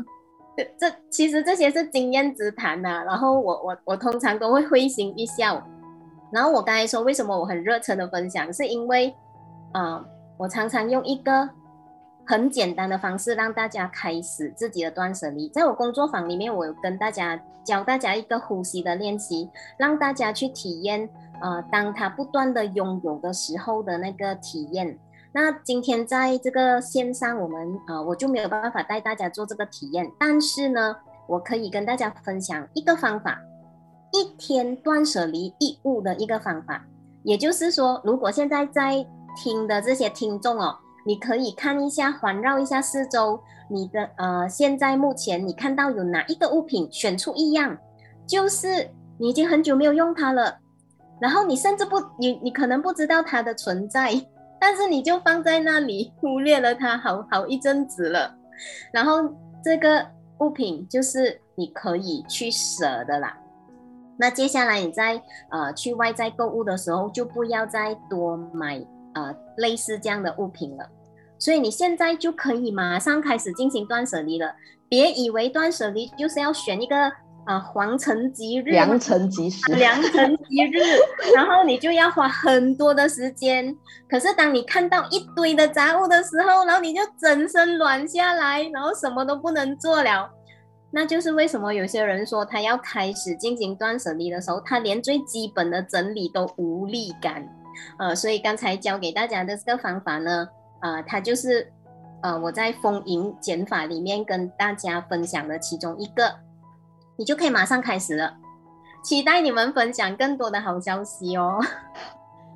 这这其实这些是经验之谈呐、然后我我我通常都会会心一笑。然后我刚才说为什么我很热忱的分享，是因为啊、我常常用一个很简单的方式让大家开始自己的断舍离。在我工作坊里面，我有跟大家教大家一个呼吸的练习，让大家去体验，呃，当他不断的拥有的时候的那个体验。那今天在这个线上，我们呃我就没有办法带大家做这个体验，但是呢，我可以跟大家分享一个方法，一天断舍离一物的一个方法。也就是说，如果现在在听的这些听众哦，你可以看一下，环绕一下四周，你的呃，现在目前你看到有哪一个物品，选出一样，就是你已经很久没有用它了，然后你甚至不，你你可能不知道它的存在，但是你就放在那里，忽略了它好好一阵子了，然后这个物品就是你可以去舍的啦。那接下来你在呃去外在购物的时候，就不要再多买呃类似这样的物品了。所以你现在就可以马上开始进行断舍离了。别以为断舍离就是要选一个啊、呃黄辰吉日，良辰吉时。良辰吉日，然后你就要花很多的时间。可是当你看到一堆的杂物的时候，然后你就整身软下来，然后什么都不能做了。那就是为什么有些人说他要开始进行断舍离的时候，他连最基本的整理都无力感。呃，所以刚才教给大家的这个方法呢，呃，它就是呃我在丰盈减法里面跟大家分享的其中一个，你就可以马上开始了。期待你们分享更多的好消息哦。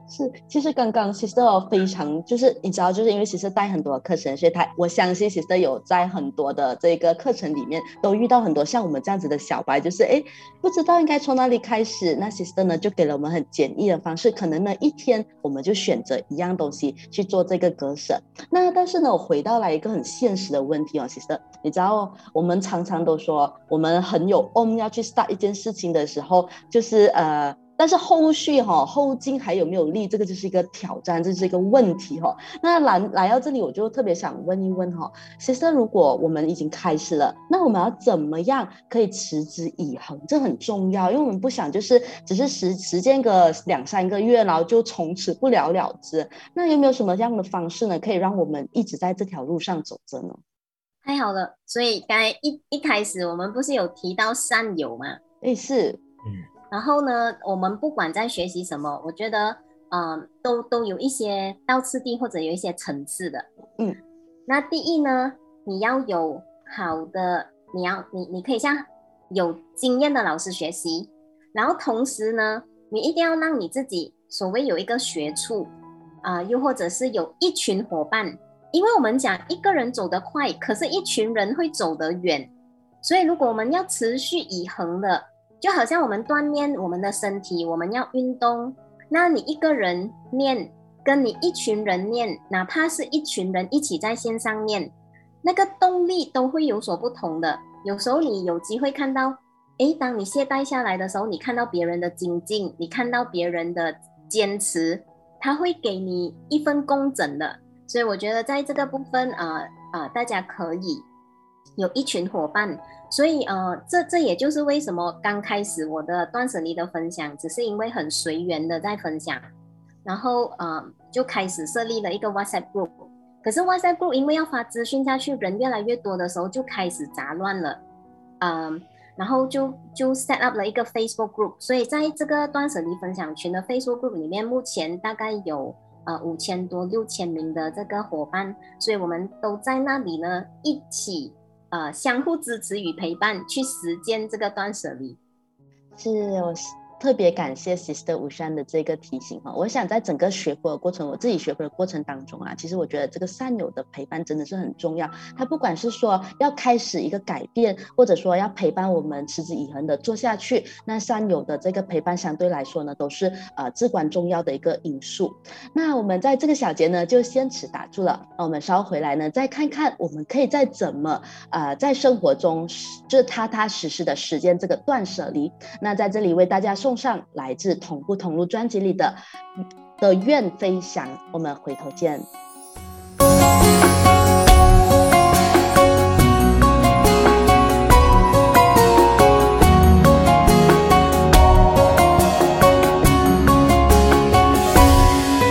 是，其实刚刚 sister 非常就是你知道，就是因为 sister 带很多课程，所以他我相信 sister 有在很多的这个课程里面都遇到很多像我们这样子的小白，就是哎不知道应该从哪里开始。那 sister 呢就给了我们很简易的方式，可能呢一天我们就选择一样东西去做这个割舍。那但是呢，我回到来一个很现实的问题哦，sister，你知道我们常常都说我们很有 on 要去 start 一件事情的时候，就是呃。但是后续哈后劲还有没有力，这个就是一个挑战，这是一个问题哈。那来来到这里，我就特别想问一问哈，其实如果我们已经开始了，那我们要怎么样可以持之以恒？这很重要，因为我们不想就是只是时时间个两三个月，然后就从此不了了之。那有没有什么样的方式呢，可以让我们一直在这条路上走着呢？太好了，所以刚才一一开始我们不是有提到善友吗？哎，是，嗯。然后呢，我们不管在学习什么，我觉得，嗯，都都有一些倒次第或者有一些层次的，嗯。那第一呢，你要有好的，你要你你可以向有经验的老师学习，然后同时呢，你一定要让你自己所谓有一个学处，啊，又或者是有一群伙伴，因为我们讲一个人走得快，可是一群人会走得远，所以如果我们要持续以恒的。就好像我们锻炼我们的身体，我们要运动。那你一个人练，跟你一群人练，哪怕是一群人一起在线上练，那个动力都会有所不同的。有时候你有机会看到，诶，当你懈怠下来的时候，你看到别人的精进，你看到别人的坚持，他会给你一份工整的。所以我觉得在这个部分，啊啊，大家可以有一群伙伴。所以，呃，这这也就是为什么刚开始我的断舍离的分享，只是因为很随缘的在分享，然后，呃，就开始设立了一个 WhatsApp group。可是 WhatsApp group 因为要发资讯下去，人越来越多的时候，就开始杂乱了，嗯，然后就就 set up 了一个 Facebook group。所以在这个断舍离分享群的 Facebook group 里面，目前大概有呃五千多、六千名的这个伙伴，所以我们都在那里呢，一起。呃，相互支持与陪伴，去实践这个断舍离，是我。特别感谢 Sister 吴山的这个提醒哈，我想在整个学佛的过程，我自己学佛的过程当中啊，其实我觉得这个善友的陪伴真的是很重要。他不管是说要开始一个改变，或者说要陪伴我们持之以恒的做下去，那善友的这个陪伴相对来说呢，都是呃至关重要的一个因素。那我们在这个小节呢，就先此打住了。那我们稍后回来呢，再看看我们可以再怎么呃在生活中就踏踏实实的实践这个断舍离。那在这里为大家。送上来自《同步同路》专辑里的的愿飞翔，我们回头见。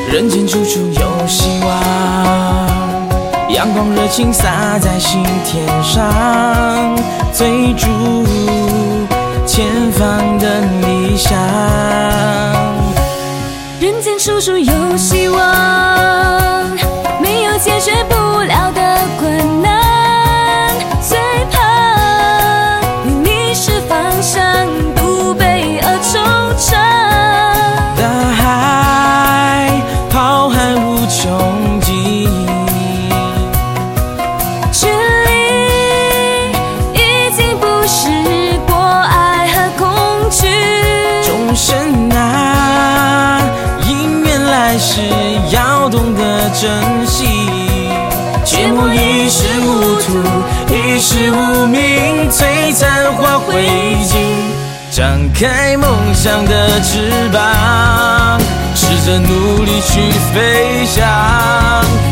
人间处处有希望，阳光热情洒在心田上，追逐。前方的你想，人间处处有希望，开梦想的翅膀，试着努力去飞翔。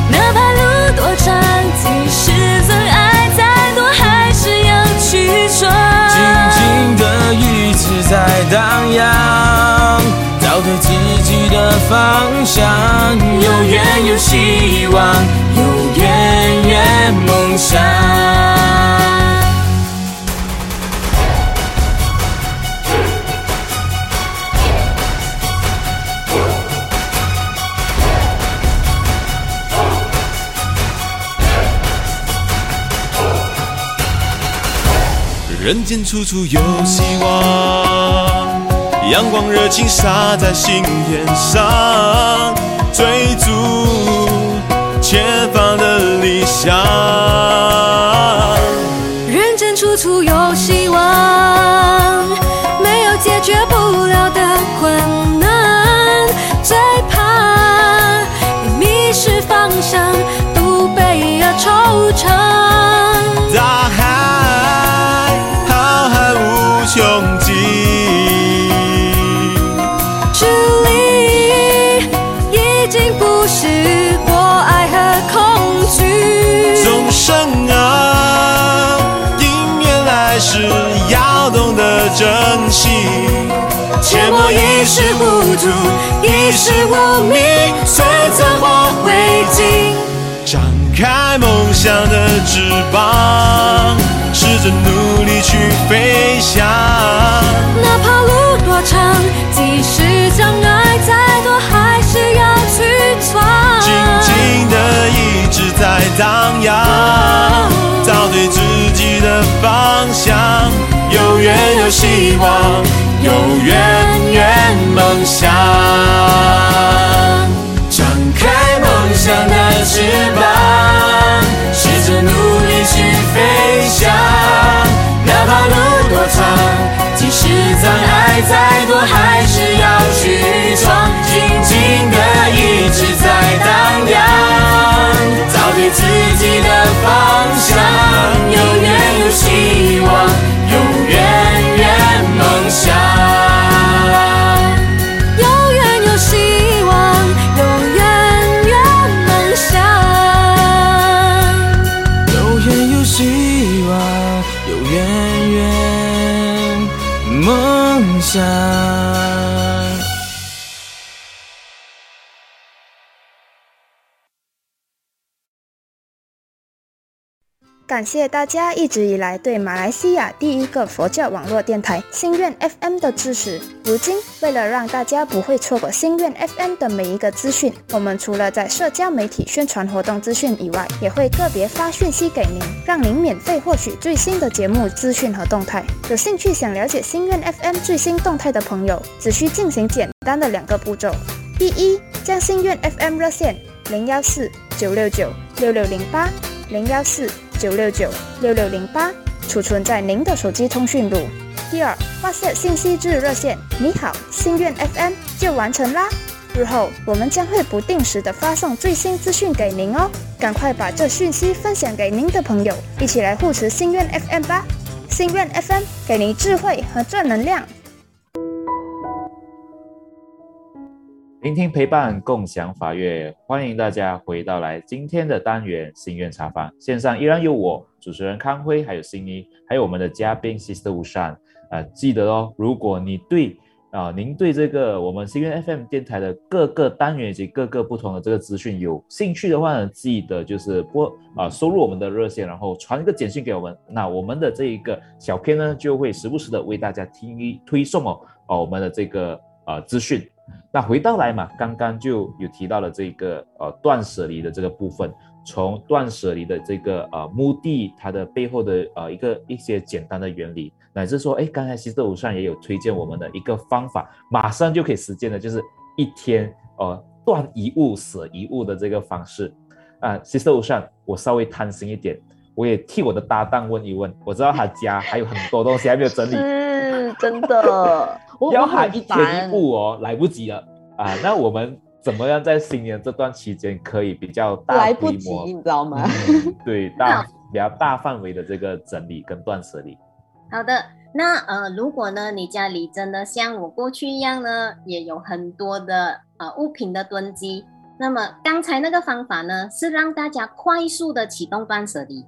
哪怕路多长，即使真爱再多，还是要去闯。静静的雨自在荡漾，找对自己的方向。有缘有希望，有远远梦想。人间处处有希望，阳光热情洒在心田上，追逐前方的理想。一时糊涂，一时无名，选择或灰烬。张开梦想的翅膀，试着努力去飞翔。哪怕路多长，即使障碍再多，还是要去闯。静静的一直在荡漾，找对自己的方向，有远有希望，有远远梦想。张开梦想的翅膀，试着努力去飞翔。哪怕路多长，即使障碍再多，还是要去闯。紧紧的一直在荡漾，找对自己的感谢大家一直以来对马来西亚第一个佛教网络电台心愿 FM 的支持。如今，为了让大家不会错过心愿 FM 的每一个资讯，我们除了在社交媒体宣传活动资讯以外，也会个别发讯息给您，让您免费获取最新的节目资讯和动态。有兴趣想了解心愿 FM 最新动态的朋友，只需进行简单的两个步骤：第一，将心愿 FM 热线零幺四九六九六六零八零幺四。九六九六六零八储存在您的手机通讯录。第二，发射信息至热线“你好，心愿 FM” 就完成啦。日后我们将会不定时的发送最新资讯给您哦，赶快把这讯息分享给您的朋友，一起来护持心愿 FM 吧。心愿 FM 给您智慧和正能量。聆听陪伴，共享法乐，欢迎大家回到来今天的单元心愿茶坊。线上依然有我主持人康辉，还有心怡，还有我们的嘉宾 Sister 吴珊。啊，记得哦，如果你对啊，您对这个我们心愿 FM 电台的各个单元以及各个不同的这个资讯有兴趣的话呢，记得就是拨啊，输入我们的热线，然后传一个简讯给我们。那我们的这一个小片呢，就会时不时的为大家听推送哦，哦，我们的这个呃资讯。那回到来嘛，刚刚就有提到了这个呃断舍离的这个部分，从断舍离的这个呃目的，它的背后的呃一个一些简单的原理，乃至说，哎，刚才西斯五上也有推荐我们的一个方法，马上就可以实践的，就是一天呃断一物舍一物的这个方式啊。西斯五上，我稍微贪心一点，我也替我的搭档问一问，我知道他家还有很多东西还没有整理，是真的。要喊一天一步哦，来不及了啊！那我们怎么样在新年这段期间可以比较大来不及？你知道吗？对，大比较大范围的这个整理跟断舍离。好的，那呃，如果呢，你家里真的像我过去一样呢，也有很多的呃物品的囤积，那么刚才那个方法呢，是让大家快速的启动断舍离。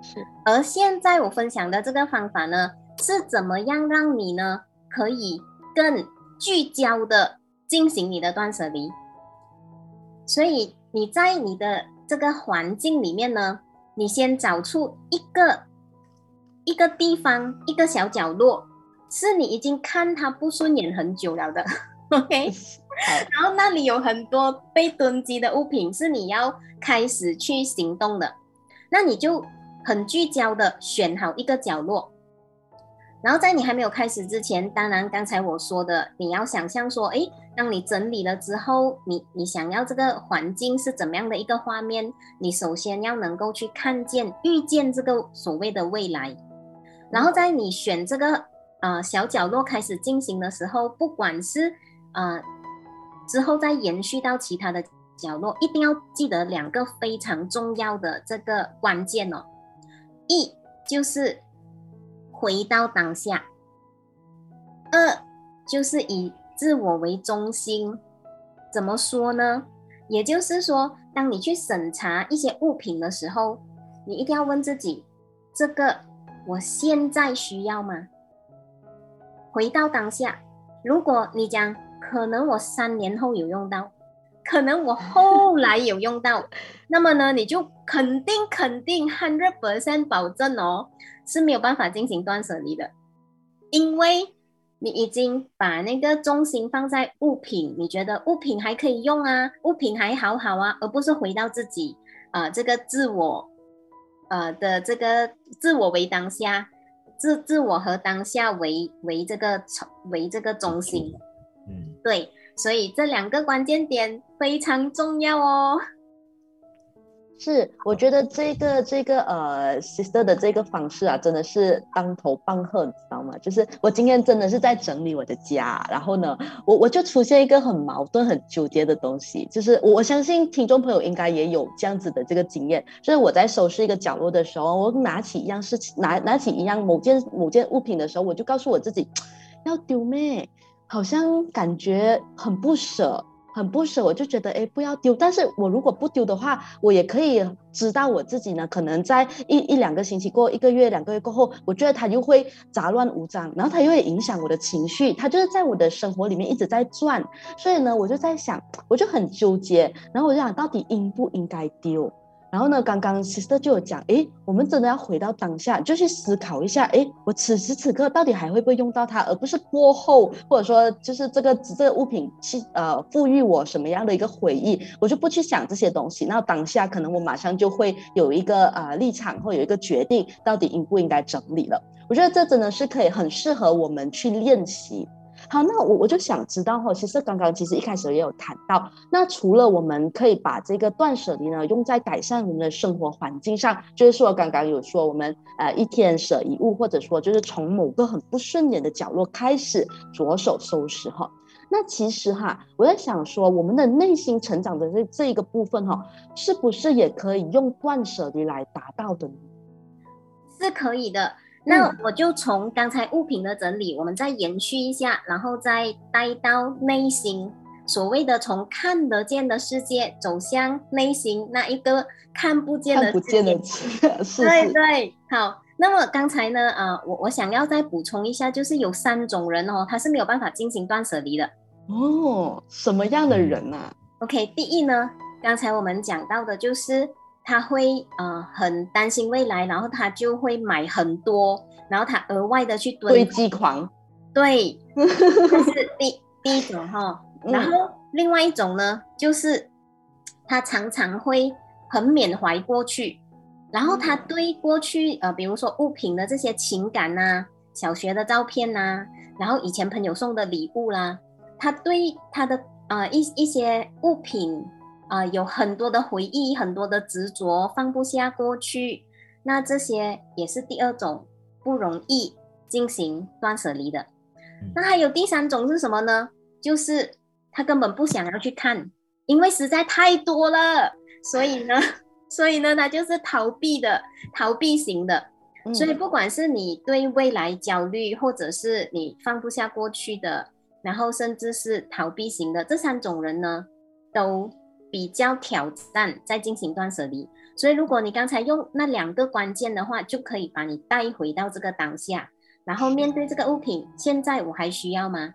是，而现在我分享的这个方法呢，是怎么样让你呢？可以更聚焦的进行你的断舍离，所以你在你的这个环境里面呢，你先找出一个一个地方，一个小角落，是你已经看它不顺眼很久了的，OK？然后那里有很多被囤积的物品，是你要开始去行动的，那你就很聚焦的选好一个角落。然后在你还没有开始之前，当然刚才我说的，你要想象说，哎，当你整理了之后，你你想要这个环境是怎么样的一个画面？你首先要能够去看见、预见这个所谓的未来。然后在你选这个呃小角落开始进行的时候，不管是呃之后再延续到其他的角落，一定要记得两个非常重要的这个关键哦，一就是。回到当下。二就是以自我为中心。怎么说呢？也就是说，当你去审查一些物品的时候，你一定要问自己：这个我现在需要吗？回到当下，如果你讲可能我三年后有用到，可能我后来有用到，那么呢，你就肯定肯定 hundred percent 保证哦是没有办法进行断舍离的，因为你已经把那个重心放在物品，你觉得物品还可以用啊，物品还好好啊，而不是回到自己啊、这个自我呃的这个自我为当下，自自我和当下为为这个为这个中心，嗯，对，所以这两个关键点非常重要哦。是，我觉得这个这个呃，sister 的这个方式啊，真的是当头棒喝，你知道吗？就是我今天真的是在整理我的家，然后呢，我我就出现一个很矛盾、很纠结的东西，就是我相信听众朋友应该也有这样子的这个经验，就是我在收拾一个角落的时候，我拿起一样事情，拿拿起一样某件某件物品的时候，我就告诉我自己要丢咩，好像感觉很不舍。很不舍，我就觉得哎，不要丢。但是我如果不丢的话，我也可以知道我自己呢，可能在一一两个星期过，一个月、两个月过后，我觉得它又会杂乱无章，然后它又会影响我的情绪，它就是在我的生活里面一直在转。所以呢，我就在想，我就很纠结，然后我就想到底应不应该丢。然后呢，刚刚 sister 就有讲，诶，我们真的要回到当下，就去思考一下，诶，我此时此刻到底还会不会用到它，而不是过后，或者说就是这个这个物品去呃赋予我什么样的一个回忆，我就不去想这些东西。那当下可能我马上就会有一个呃立场或有一个决定，到底应不应该整理了。我觉得这真的是可以很适合我们去练习。好，那我我就想知道哈，其实刚刚其实一开始也有谈到，那除了我们可以把这个断舍离呢用在改善我们的生活环境上，就是说刚刚有说我们呃一天舍一物，或者说就是从某个很不顺眼的角落开始着手收拾哈。那其实哈，我在想说，我们的内心成长的这这一个部分哈，是不是也可以用断舍离来达到的呢？是可以的。那我就从刚才物品的整理，我们再延续一下，然后再带到内心。所谓的从看得见的世界走向内心那一个看不见的看不见的 世界，对对。好，那么刚才呢，呃，我我想要再补充一下，就是有三种人哦，他是没有办法进行断舍离的。哦，什么样的人啊？OK，第一呢，刚才我们讲到的就是。他会呃很担心未来，然后他就会买很多，然后他额外的去堆积狂，对，这是第第一种哈。然后另外一种呢，就是他常常会很缅怀过去，然后他对过去呃，比如说物品的这些情感呐，小学的照片呐，然后以前朋友送的礼物啦，他对他的呃一一些物品。啊，有很多的回忆，很多的执着，放不下过去。那这些也是第二种不容易进行断舍离的。那还有第三种是什么呢？就是他根本不想要去看，因为实在太多了。所以呢，所以呢，他就是逃避的，逃避型的。所以不管是你对未来焦虑，或者是你放不下过去的，然后甚至是逃避型的，这三种人呢，都。比较挑战再进行断舍离，所以如果你刚才用那两个关键的话，就可以把你带回到这个当下，然后面对这个物品，现在我还需要吗？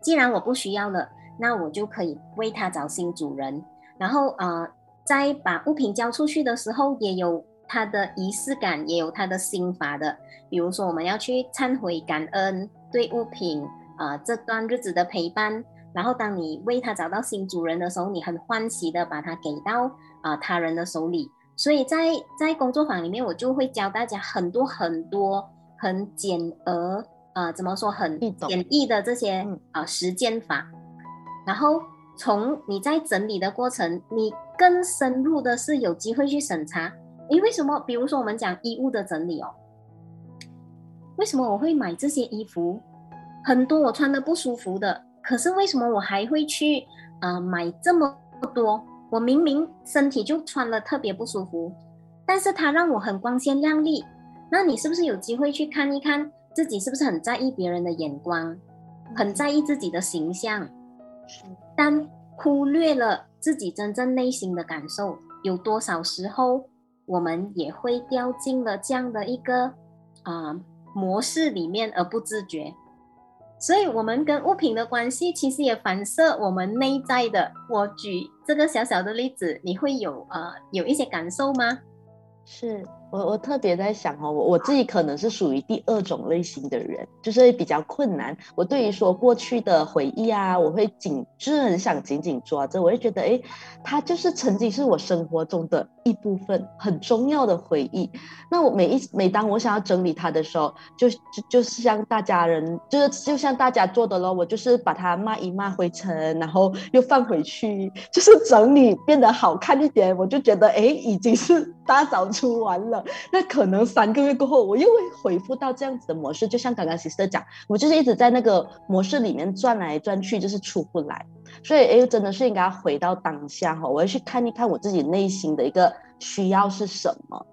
既然我不需要了，那我就可以为它找新主人。然后呃，在把物品交出去的时候，也有它的仪式感，也有它的心法的。比如说我们要去忏悔、感恩对物品啊这段日子的陪伴。然后，当你为它找到新主人的时候，你很欢喜的把它给到啊他人的手里。所以在在工作坊里面，我就会教大家很多很多很简而啊怎么说很简易的这些啊实践法。然后从你在整理的过程，你更深入的是有机会去审查。诶，为什么？比如说我们讲衣物的整理哦，为什么我会买这些衣服？很多我穿的不舒服的。可是为什么我还会去啊买这么多？我明明身体就穿了特别不舒服，但是它让我很光鲜亮丽。那你是不是有机会去看一看自己是不是很在意别人的眼光，很在意自己的形象，但忽略了自己真正内心的感受？有多少时候我们也会掉进了这样的一个啊模式里面而不自觉？所以我们跟物品的关系其实也反射我们内在的。我举这个小小的例子，你会有呃有一些感受吗？是我我特别在想哦，我我自己可能是属于第二种类型的人，就是比较困难。我对于说过去的回忆啊，我会紧，就是很想紧紧抓着，我会觉得，哎，它就是曾经是我生活中的一部分，很重要的回忆。那我每一每当我想要整理它的时候，就就就是像大家人，就是就像大家做的咯，我就是把它抹一抹灰尘，然后又放回去，就是整理变得好看一点。我就觉得，哎，已经是大扫除完了。那可能三个月过后，我又会恢复到这样子的模式，就像刚刚 sister 讲，我就是一直在那个模式里面转来转去，就是出不来。所以，哎，真的是应该回到当下哈，我要去看一看我自己内心的一个需要是什么。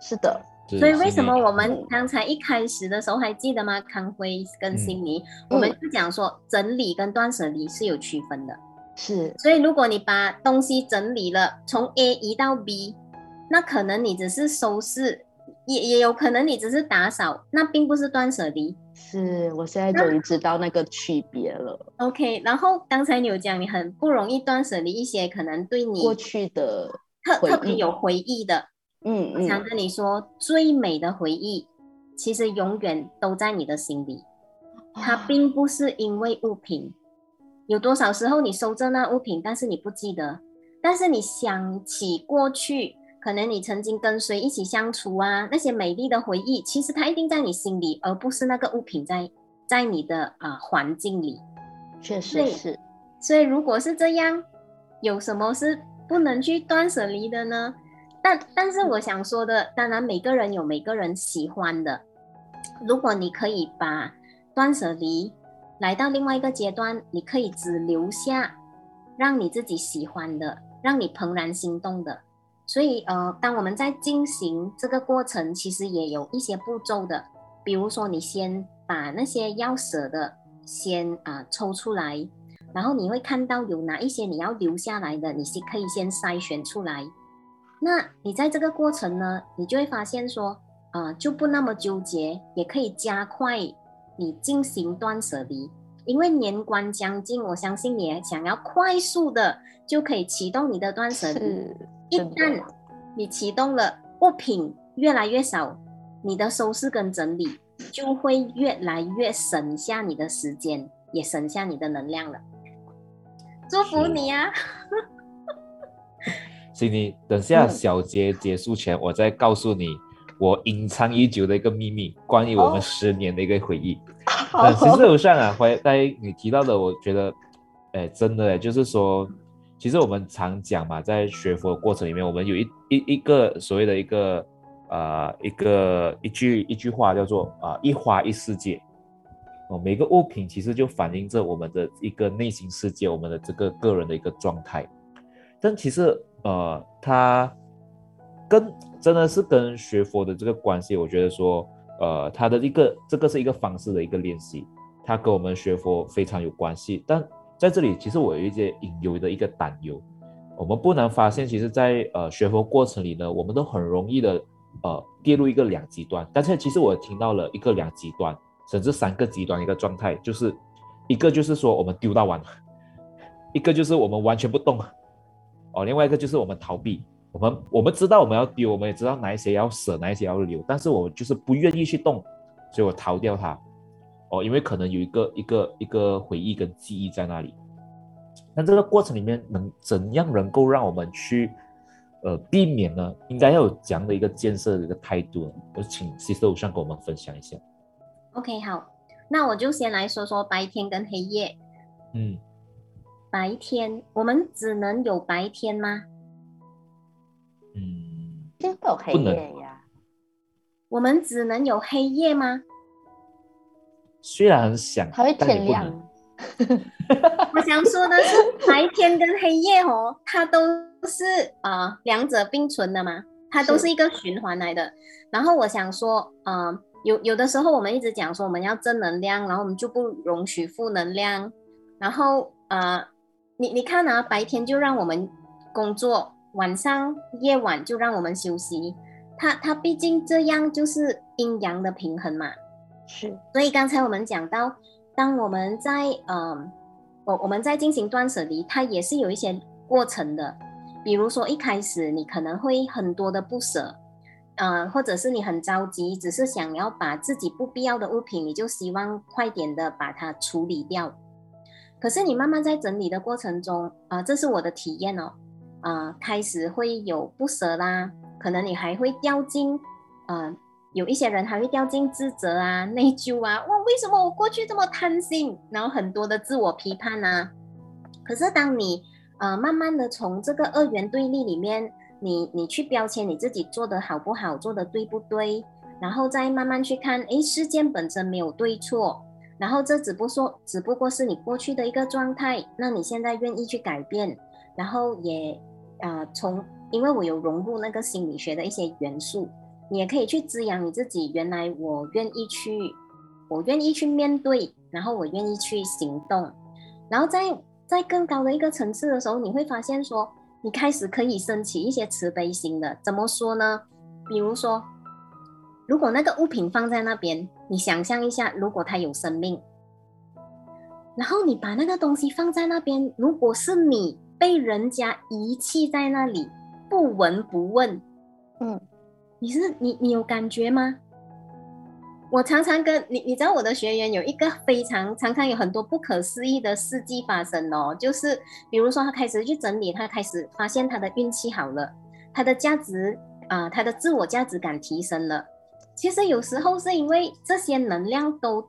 是的，所以为什么我们刚才一开始的时候还记得吗？康辉跟悉尼，我们就讲说整理跟断舍离是有区分的。是，所以如果你把东西整理了，从 A 移到 B。那可能你只是收拾，也也有可能你只是打扫，那并不是断舍离。是我现在终于知道那个区别了。OK，然后刚才你有讲，你很不容易断舍离一些可能对你过去的特特别有回忆的。嗯嗯。想跟你说，最美的回忆其实永远都在你的心里，它并不是因为物品。有多少时候你收着那物品，但是你不记得，但是你想起过去。可能你曾经跟谁一起相处啊？那些美丽的回忆，其实它一定在你心里，而不是那个物品在在你的啊环境里。确实是。所以如果是这样，有什么是不能去断舍离的呢？但但是我想说的，当然每个人有每个人喜欢的。如果你可以把断舍离来到另外一个阶段，你可以只留下让你自己喜欢的，让你怦然心动的。所以，呃，当我们在进行这个过程，其实也有一些步骤的。比如说，你先把那些要舍的先啊抽出来，然后你会看到有哪一些你要留下来的，你是可以先筛选出来。那你在这个过程呢，你就会发现说，啊，就不那么纠结，也可以加快你进行断舍离。因为年关将近，我相信你也想要快速的就可以启动你的断舍离。一旦你启动了，物品越来越少，你的收拾跟整理就会越来越省下你的时间，也省下你的能量了。祝福你啊！心妮，等下小节结束前，我再告诉你我隐藏已久的一个秘密，关于我们十年的一个回忆。其实我上啊，回刚才你提到的，我觉得，哎，真的哎，就是说。其实我们常讲嘛，在学佛的过程里面，我们有一一一个所谓的一个呃一个一句一句话叫做啊一花一世界哦，每个物品其实就反映着我们的一个内心世界，我们的这个个人的一个状态。但其实呃，它跟真的是跟学佛的这个关系，我觉得说呃，它的一个这个是一个方式的一个练习，它跟我们学佛非常有关系，但。在这里，其实我有一些隐忧的一个担忧。我们不难发现，其实，在呃学佛过程里呢，我们都很容易的呃跌入一个两极端。但是，其实我听到了一个两极端，甚至三个极端一个状态，就是一个就是说我们丢到完了，一个就是我们完全不动，哦，另外一个就是我们逃避。我们我们知道我们要丢，我们也知道哪一些要舍，哪一些要留，但是我就是不愿意去动，所以我逃掉它。哦，因为可能有一个一个一个回忆跟记忆在那里，那这个过程里面能怎样能够让我们去呃避免呢？应该要有这样的一个建设的一个态度，我请 Sister 偶像跟我们分享一下。OK，好，那我就先来说说白天跟黑夜。嗯，白天我们只能有白天吗？有黑夜呀。我们只能有黑夜吗？虽然很想，它会天亮。我想说的是，白天跟黑夜哦，它都是啊两者并存的嘛，它都是一个循环来的。然后我想说，嗯，有有的时候我们一直讲说我们要正能量，然后我们就不容许负能量。然后呃，你你看啊，白天就让我们工作，晚上夜晚就让我们休息。它它毕竟这样就是阴阳的平衡嘛。是，所以刚才我们讲到当我们在嗯，我我们在进行断舍离，它也是有一些过程的。比如说一开始你可能会很多的不舍，呃，或者是你很着急，只是想要把自己不必要的物品，你就希望快点的把它处理掉。可是你慢慢在整理的过程中，啊，这是我的体验哦，啊，开始会有不舍啦，可能你还会掉进，呃，有一些人还会掉进自责啊、内疚啊，哇，为什么我过去这么贪心？然后很多的自我批判啊。可是当你呃，慢慢的从这个二元对立里面，你你去标签你自己做的好不好，做的对不对，然后再慢慢去看，诶，事件本身没有对错，然后这只不说，只不过是你过去的一个状态，那你现在愿意去改变，然后也啊，从因为我有融入那个心理学的一些元素，你也可以去滋养你自己。原来我愿意去，我愿意去面对，然后我愿意去行动，然后在。在更高的一个层次的时候，你会发现说，你开始可以升起一些慈悲心的。怎么说呢？比如说，如果那个物品放在那边，你想象一下，如果它有生命，然后你把那个东西放在那边，如果是你被人家遗弃在那里，不闻不问，嗯，你是你你有感觉吗？我常常跟你，你知道我的学员有一个非常常常有很多不可思议的事迹发生哦，就是比如说他开始去整理，他开始发现他的运气好了，他的价值啊，他的自我价值感提升了。其实有时候是因为这些能量都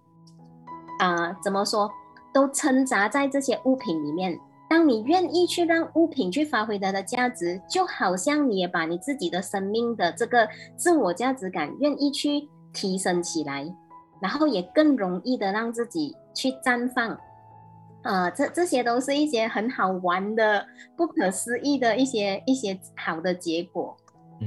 啊，怎么说，都掺杂在这些物品里面。当你愿意去让物品去发挥它的价值，就好像你也把你自己的生命的这个自我价值感愿意去。提升起来，然后也更容易的让自己去绽放，啊，这这些都是一些很好玩的、不可思议的一些一些好的结果。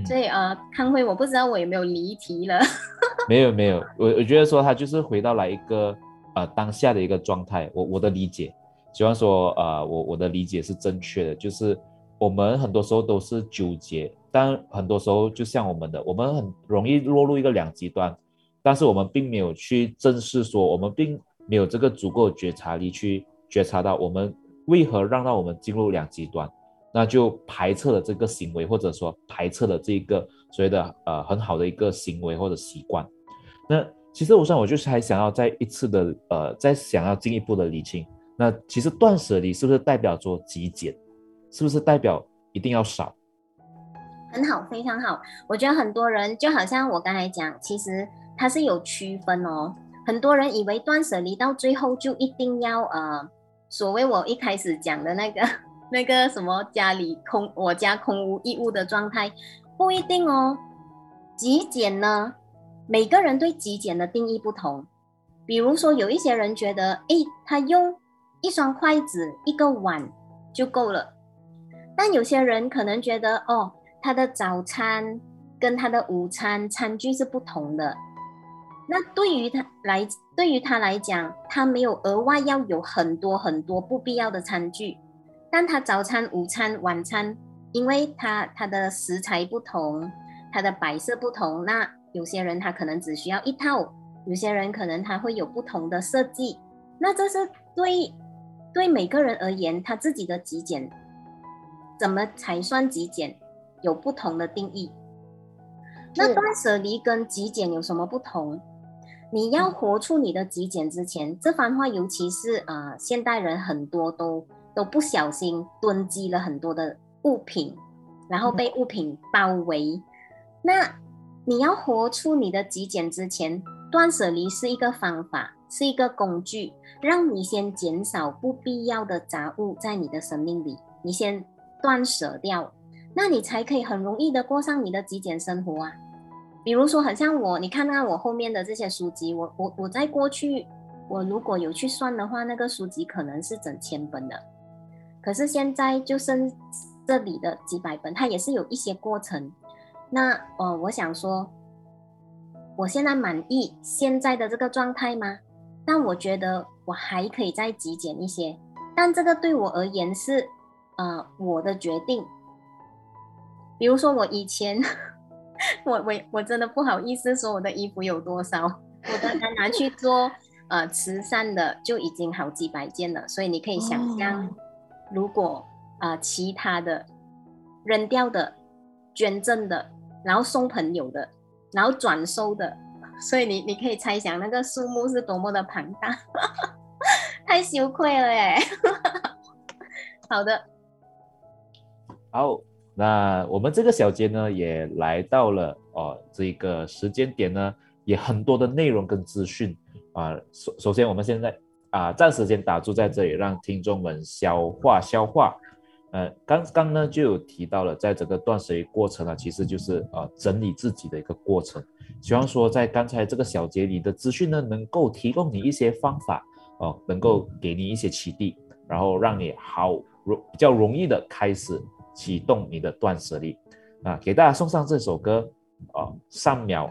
所以呃，康辉，我不知道我有没有离题了。没有没有，我我觉得说他就是回到了一个呃当下的一个状态。我我的理解，希望说呃我我的理解是正确的，就是我们很多时候都是纠结。但很多时候，就像我们的，我们很容易落入一个两极端，但是我们并没有去正视，说我们并没有这个足够的觉察力去觉察到我们为何让到我们进入两极端，那就排斥了这个行为，或者说排斥了这个所谓的呃很好的一个行为或者习惯。那其实我想，我就是还想要再一次的呃，再想要进一步的理清，那其实断舍离是不是代表着极简？是不是代表一定要少？很好，非常好。我觉得很多人就好像我刚才讲，其实它是有区分哦。很多人以为断舍离到最后就一定要呃，所谓我一开始讲的那个那个什么家里空我家空无一物的状态，不一定哦。极简呢，每个人对极简的定义不同。比如说有一些人觉得，哎，他用一双筷子、一个碗就够了，但有些人可能觉得，哦。他的早餐跟他的午餐餐具是不同的，那对于他来，对于他来讲，他没有额外要有很多很多不必要的餐具，但他早餐、午餐、晚餐，因为他他的食材不同，他的摆设不同，那有些人他可能只需要一套，有些人可能他会有不同的设计，那这是对对每个人而言，他自己的极简怎么才算极简？有不同的定义。那断舍离跟极简有什么不同？你要活出你的极简之前，这番话尤其是啊，现代人很多都都不小心囤积了很多的物品，然后被物品包围。那你要活出你的极简之前，断舍离是一个方法，是一个工具，让你先减少不必要的杂物在你的生命里，你先断舍掉。那你才可以很容易的过上你的极简生活啊！比如说，很像我，你看看我后面的这些书籍，我我我在过去，我如果有去算的话，那个书籍可能是整千本的，可是现在就剩这里的几百本，它也是有一些过程。那呃，我想说，我现在满意现在的这个状态吗？但我觉得我还可以再极简一些，但这个对我而言是呃我的决定。比如说我以前，我我我真的不好意思说我的衣服有多少，我刚刚拿去做呃慈善的就已经好几百件了，所以你可以想象，如果呃其他的扔掉的、捐赠的，然后送朋友的，然后转收的，所以你你可以猜想那个数目是多么的庞大，太羞愧了耶！好的，好，那我们这个小节呢也来到了哦这个时间点呢，也很多的内容跟资讯啊。首首先，我们现在啊暂时先打住在这里，让听众们消化消化。呃，刚刚呢就有提到了，在整个断舍离过程呢，其实就是呃整理自己的一个过程。希望说在刚才这个小节里的资讯呢，能够提供你一些方法哦，能够给你一些启迪，然后让你好容比较容易的开始启动你的断舍离。啊，给大家送上这首歌啊，善苗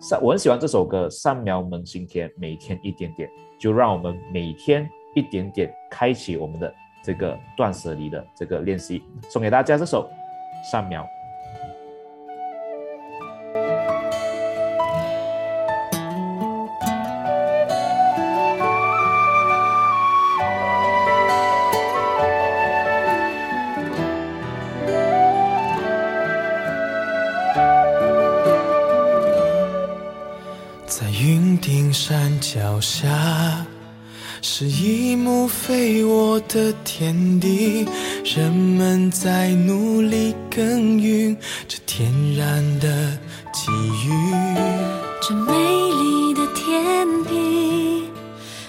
善，我很喜欢这首歌，善苗萌新天，每天一点点，就让我们每天一点点开启我们的。这个断舍离的这个练习，送给大家这首《善苗》。在云顶山脚下。是一幕肥沃的天地，人们在努力耕耘这天然的机遇。这美丽的天地，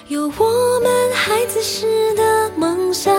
有我们孩子时的梦想，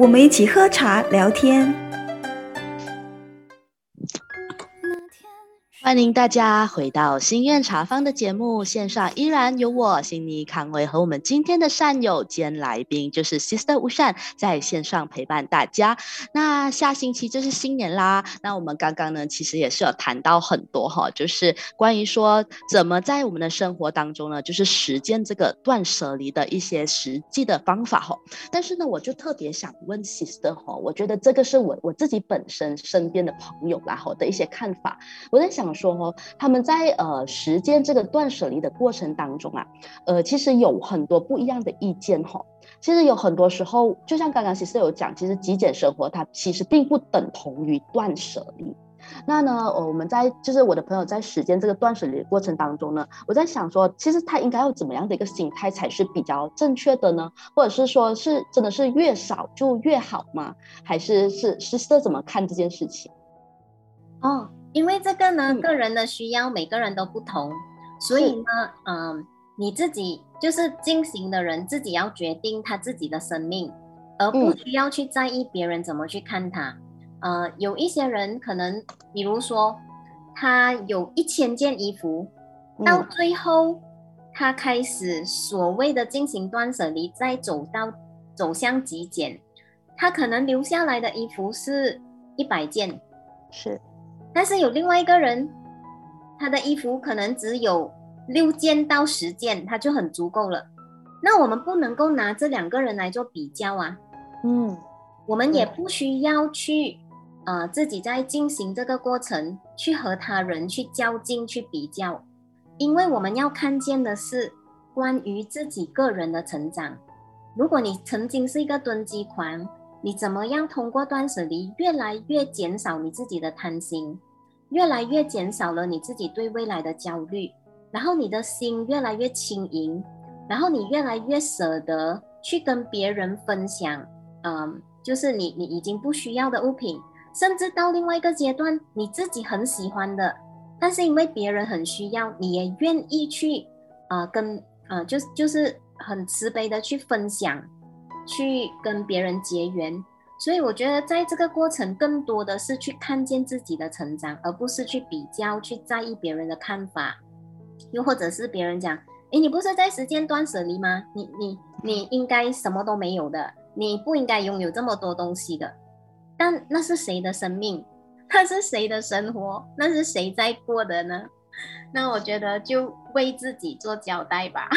我们一起喝茶聊天。欢迎大家回到心愿茶坊的节目，线上依然有我悉尼康威和我们今天的善友兼来宾，就是 Sister 吴善在线上陪伴大家。那下星期就是新年啦，那我们刚刚呢其实也是有谈到很多哈，就是关于说怎么在我们的生活当中呢，就是实践这个断舍离的一些实际的方法哈。但是呢，我就特别想问 Sister 哈，我觉得这个是我我自己本身身边的朋友啦哈的一些看法，我在想。说，他们在呃实践这个断舍离的过程当中啊，呃，其实有很多不一样的意见哈。其实有很多时候，就像刚刚其实有讲，其实极简生活它其实并不等同于断舍离。那呢，我们在就是我的朋友在实践这个断舍离的过程当中呢，我在想说，其实他应该要怎么样的一个心态才是比较正确的呢？或者是说是真的是越少就越好吗？还是是是是怎么看这件事情？哦。因为这个呢，个人的需要每个人都不同，所以呢，嗯，你自己就是进行的人自己要决定他自己的生命，而不需要去在意别人怎么去看他。呃，有一些人可能，比如说他有一千件衣服，到最后他开始所谓的进行断舍离，再走到走向极简，他可能留下来的衣服是一百件，是。但是有另外一个人，他的衣服可能只有六件到十件，他就很足够了。那我们不能够拿这两个人来做比较啊。嗯，我们也不需要去，呃，自己在进行这个过程去和他人去较劲、去比较，因为我们要看见的是关于自己个人的成长。如果你曾经是一个囤积狂，你怎么样通过断舍离，越来越减少你自己的贪心，越来越减少了你自己对未来的焦虑，然后你的心越来越轻盈，然后你越来越舍得去跟别人分享，嗯，就是你你已经不需要的物品，甚至到另外一个阶段，你自己很喜欢的，但是因为别人很需要，你也愿意去，啊，跟啊，就就是很慈悲的去分享。去跟别人结缘，所以我觉得在这个过程，更多的是去看见自己的成长，而不是去比较、去在意别人的看法，又或者是别人讲：“哎，你不是在时间断舍离吗？你、你、你应该什么都没有的，你不应该拥有这么多东西的。”但那是谁的生命？那是谁的生活？那是谁在过的呢？那我觉得就为自己做交代吧。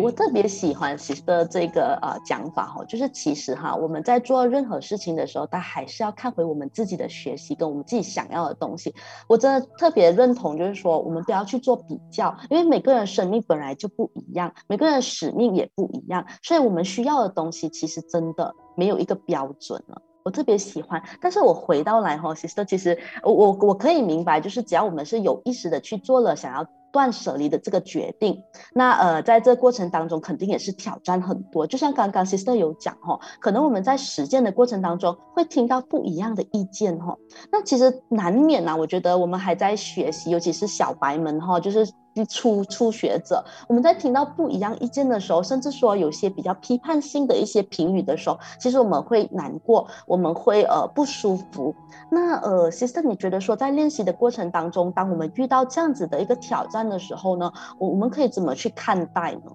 我特别喜欢的这个呃讲法哈，就是其实哈，我们在做任何事情的时候，他还是要看回我们自己的学习跟我们自己想要的东西。我真的特别认同，就是说我们不要去做比较，因为每个人生命本来就不一样，每个人的使命也不一样，所以我们需要的东西其实真的没有一个标准了。我特别喜欢，但是我回到来哈，其实其实我我我可以明白，就是只要我们是有意识的去做了想要。断舍离的这个决定，那呃，在这过程当中肯定也是挑战很多。就像刚刚 sister 有讲哈，可能我们在实践的过程当中会听到不一样的意见哈。那其实难免呐，我觉得我们还在学习，尤其是小白们哈，就是。初初学者，我们在听到不一样意见的时候，甚至说有些比较批判性的一些评语的时候，其实我们会难过，我们会呃不舒服。那呃，sister，你觉得说在练习的过程当中，当我们遇到这样子的一个挑战的时候呢，我我们可以怎么去看待呢？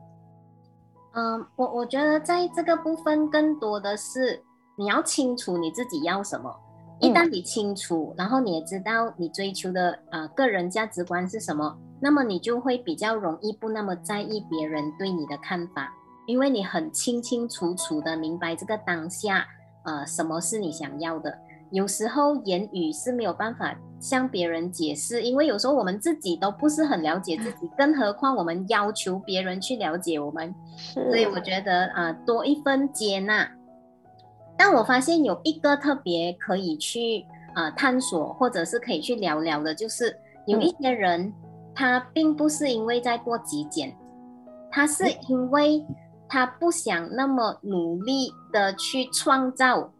嗯，我我觉得在这个部分，更多的是你要清楚你自己要什么。一旦你清楚，然后你也知道你追求的呃个人价值观是什么，那么你就会比较容易不那么在意别人对你的看法，因为你很清清楚楚的明白这个当下呃什么是你想要的。有时候言语是没有办法向别人解释，因为有时候我们自己都不是很了解自己，更何况我们要求别人去了解我们。所以我觉得啊，多一份接纳。但我发现有一个特别可以去啊探索，或者是可以去聊聊的，就是有一些人，他并不是因为在过极简，他是因为他不想那么努力的去创造，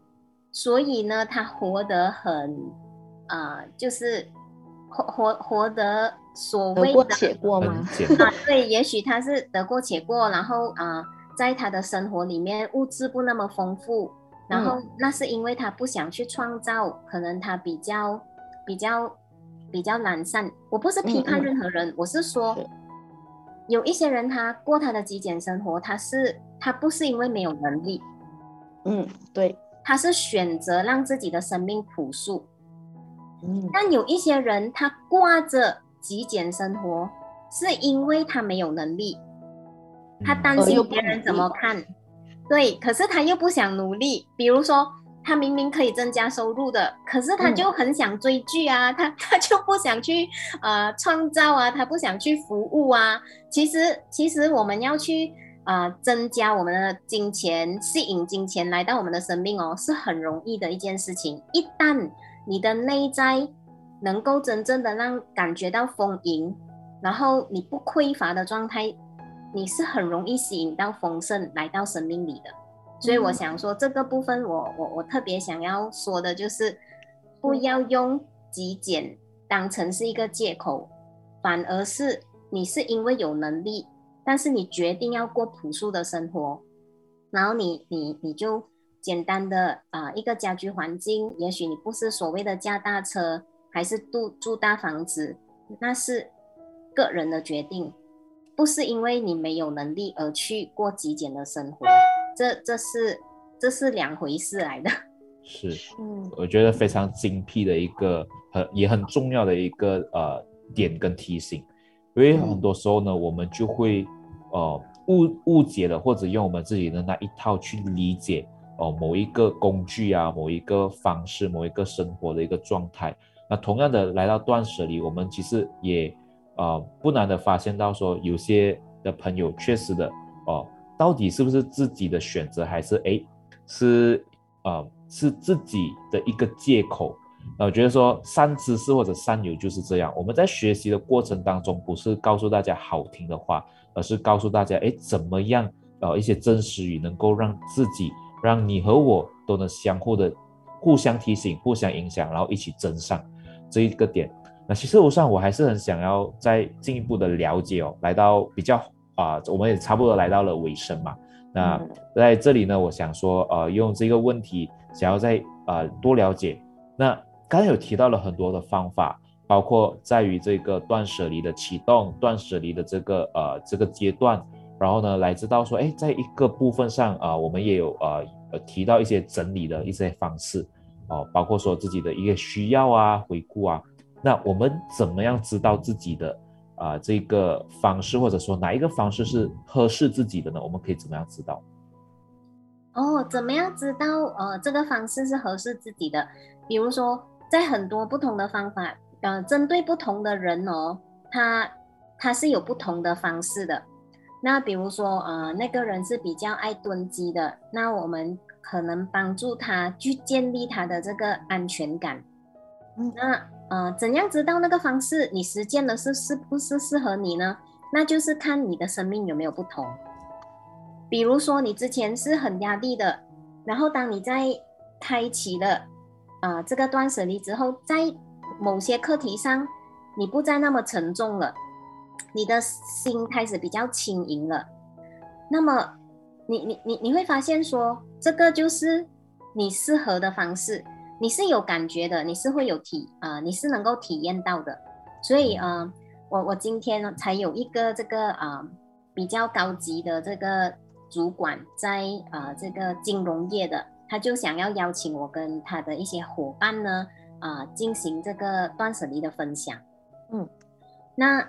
所以呢，他活得很啊，就是活活活得所谓的得过且过吗？啊，对，也许他是得过且过，然后啊，在他的生活里面物质不那么丰富。然后那是因为他不想去创造，可能他比较比较比较懒散。我不是批判任何人，我是说是有一些人他过他的极简生活，他是他不是因为没有能力，嗯，对，他是选择让自己的生命朴素。嗯但有一些人他挂着极简生活，是因为他没有能力，他嗯担心别人怎么看。对，可是他又不想努力。比如说，他明明可以增加收入的，可是他嗯就很想追剧啊，他他就不想去呃创造啊，他不想去服务啊。其实，其实我们要去呃增加我们的金钱，吸引金钱来到我们的生命哦，是很容易的一件事情。一旦你的内在能够真正的让感觉到丰盈，然后你不匮乏的状态，你是很容易吸引到丰盛来到生命里的。所以我想说，这个部分我我我特别想要说的就是，不要用极简当成是一个借口，反而是你是因为有能力，但是你决定要过朴素的生活，然后你你你就简单的啊、呃一个家居环境，也许你不是所谓的驾大车，还是住住大房子，那是个人的决定，不是因为你没有能力而去过极简的生活，这这是这是两回事来的。是，嗯我觉得非常精辟的一个很也很重要的一个呃点跟提醒，因为很多时候呢，我们就会呃误误解了，或者用我们自己的那一套去理解哦、某一个工具啊，某一个方式，某一个生活的一个状态。那同样的来到断舍离，我们其实也呃不难的发现到说，有些的朋友确实的哦、到底是不是自己的选择，还是诶是呃是自己的一个借口？呃，我觉得说善知识或者善友就是这样。我们在学习的过程当中，不是告诉大家好听的话，而是告诉大家，哎，怎么样呃一些真实语能够让自己，让你和我都能相互的互相提醒、互相影响，然后一起增上这一个点。那其实我上我还是很想要再进一步的了解哦，来到比较啊、我们也差不多来到了尾声嘛。那嗯在这里呢，我想说，呃，用这个问题想要再呃多了解。那刚才有提到了很多的方法，包括在于这个断舍离的启动、断舍离的这个呃这个阶段，然后呢，来知道说，哎，在一个部分上啊、我们也有呃呃提到一些整理的一些方式哦、包括说自己的一个需要啊、回顾啊。那我们怎么样知道自己的啊、这个方式，或者说哪一个方式是合适自己的呢？我们可以怎么样知道？哦，怎么样知道呃这个方式是合适自己的？比如说，在很多不同的方法，呃，针对不同的人哦，他他是有不同的方式的。那比如说，呃，那个人是比较爱蹲机的，那我们可能帮助他去建立他的这个安全感。嗯那呃，怎样知道那个方式你实践的是是不是适合你呢？那就是看你的生命有没有不同。比如说，你之前是很压力的，然后当你在开启了呃这个断舍离之后，在某些课题上，你不再那么沉重了，你的心开始比较轻盈了，那么你你你你会发现说，这个就是你适合的方式，你是有感觉的，你是会有体啊、呃你是能够体验到的，所以呃，我我今天呢才有一个这个啊、呃比较高级的这个主管在呃这个金融业的，他就想要邀请我跟他的一些伙伴呢啊、进行这个断舍离的分享。嗯，那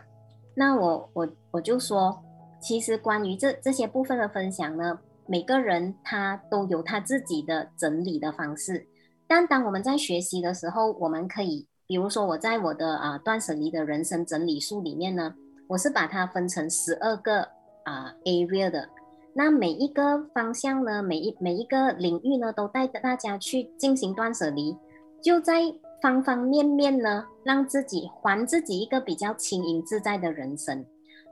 那我我我就说，其实关于这这些部分的分享呢，每个人他都有他自己的整理的方式。但当我们在学习的时候，我们可以，比如说我在我的啊、断舍离的人生整理术里面呢，我是把它分成十二个啊、area 的。那每一个方向呢，每一每一个领域呢，都带着大家去进行断舍离，就在方方面面呢，让自己还自己一个比较轻盈自在的人生。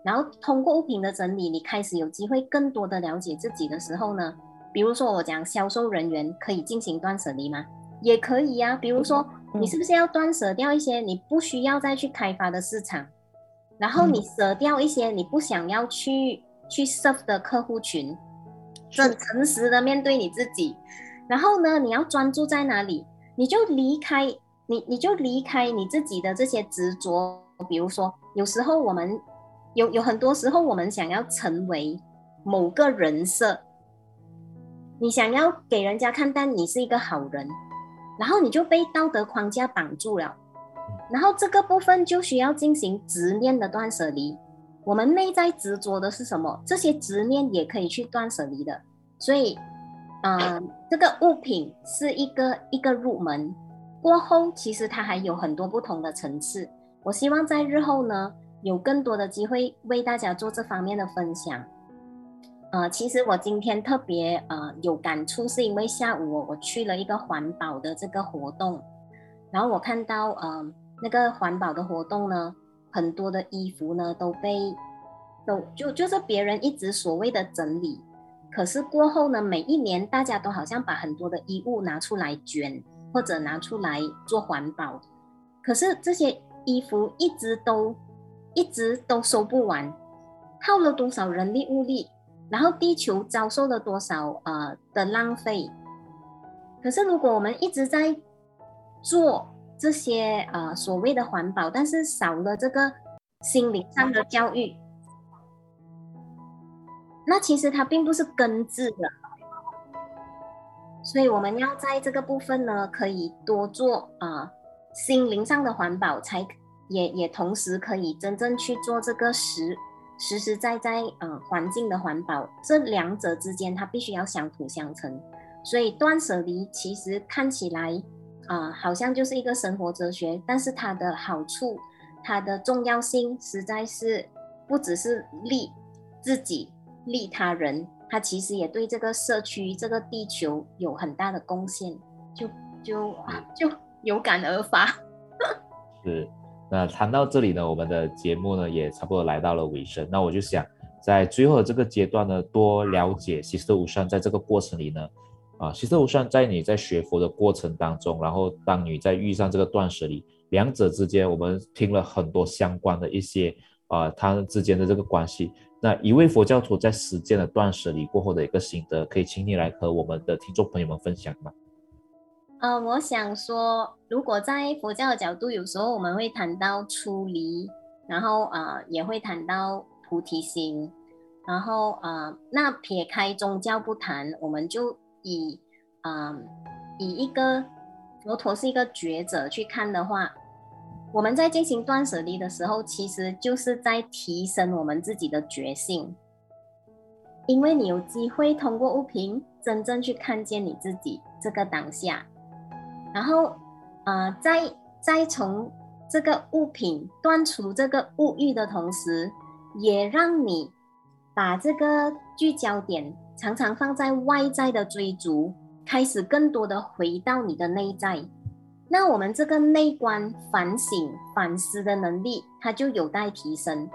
然后通过物品的整理，你开始有机会更多的了解自己的时候呢，比如说我讲销售人员可以进行断舍离吗？也可以呀、比如说嗯你是不是要断舍掉一些你不需要再去开发的市场，然后你舍掉一些你不想要去去 serve 的客户群，很诚实的面对你自己。然后呢，你要专注在哪里？你就离开你你就离开你自己的这些执着，比如说，有时候我们有有很多时候，我们想要成为某个人设，你想要给人家看，但你是一个好人，然后你就被道德框架绑住了，然后这个部分就需要进行执念的断舍离。我们内在执着的是什么？这些执念也可以去断舍离的。所以，嗯，这个物品是一个一个入门。过后，其实它还有很多不同的层次。我希望在日后呢，有更多的机会为大家做这方面的分享。呃，其实我今天特别呃有感触，是因为下午我去了一个环保的这个活动，然后我看到呃那个环保的活动呢，很多的衣服呢都被都就就是别人一直所谓的整理，可是过后呢，每一年大家都好像把很多的衣物拿出来捐。或者拿出来做环保，可是这些衣服一直都一直都收不完，耗了多少人力物力，然后地球遭受了多少呃的浪费。可是如果我们一直在做这些呃所谓的环保，但是少了这个心灵上的教育，那其实它并不是根治的。所以我们要在这个部分呢，可以多做啊心灵上的环保，才也也同时可以真正去做这个实实实在在呃环境的环保。这两者之间它必须要相辅相成。所以断舍离其实看起来啊好像就是一个生活哲学，但是它的好处、它的重要性实在是不只是利自己、利他人。它其实也对这个社区、这个地球有很大的贡献，就就就有感而发。是，那谈到这里呢，我们的节目呢也差不多来到了尾声。那我就想在最后的这个阶段呢，多了解西斯特无善在这个过程里呢，啊，西斯特无善在你在学佛的过程当中，然后当你在遇上这个断舍离，两者之间，我们听了很多相关的一些啊，它之间的这个关系。那一位佛教徒在实践了断舍离过后的一个心得，可以请你来和我们的听众朋友们分享吗？呃，我想说，如果在佛教的角度，有时候我们会谈到出离，然后呃也会谈到菩提心，然后呃那撇开宗教不谈，我们就以嗯以一个佛陀是一个觉者去看的话。我们在进行断舍离的时候，其实就是在提升我们自己的觉性，因为你有机会通过物品真正去看见你自己这个当下，然后，呃，在在从这个物品断除这个物欲的同时，也让你把这个聚焦点常常放在外在的追逐，开始更多的回到你的内在。那我们这个内观反省反思的能力，它就有待提升。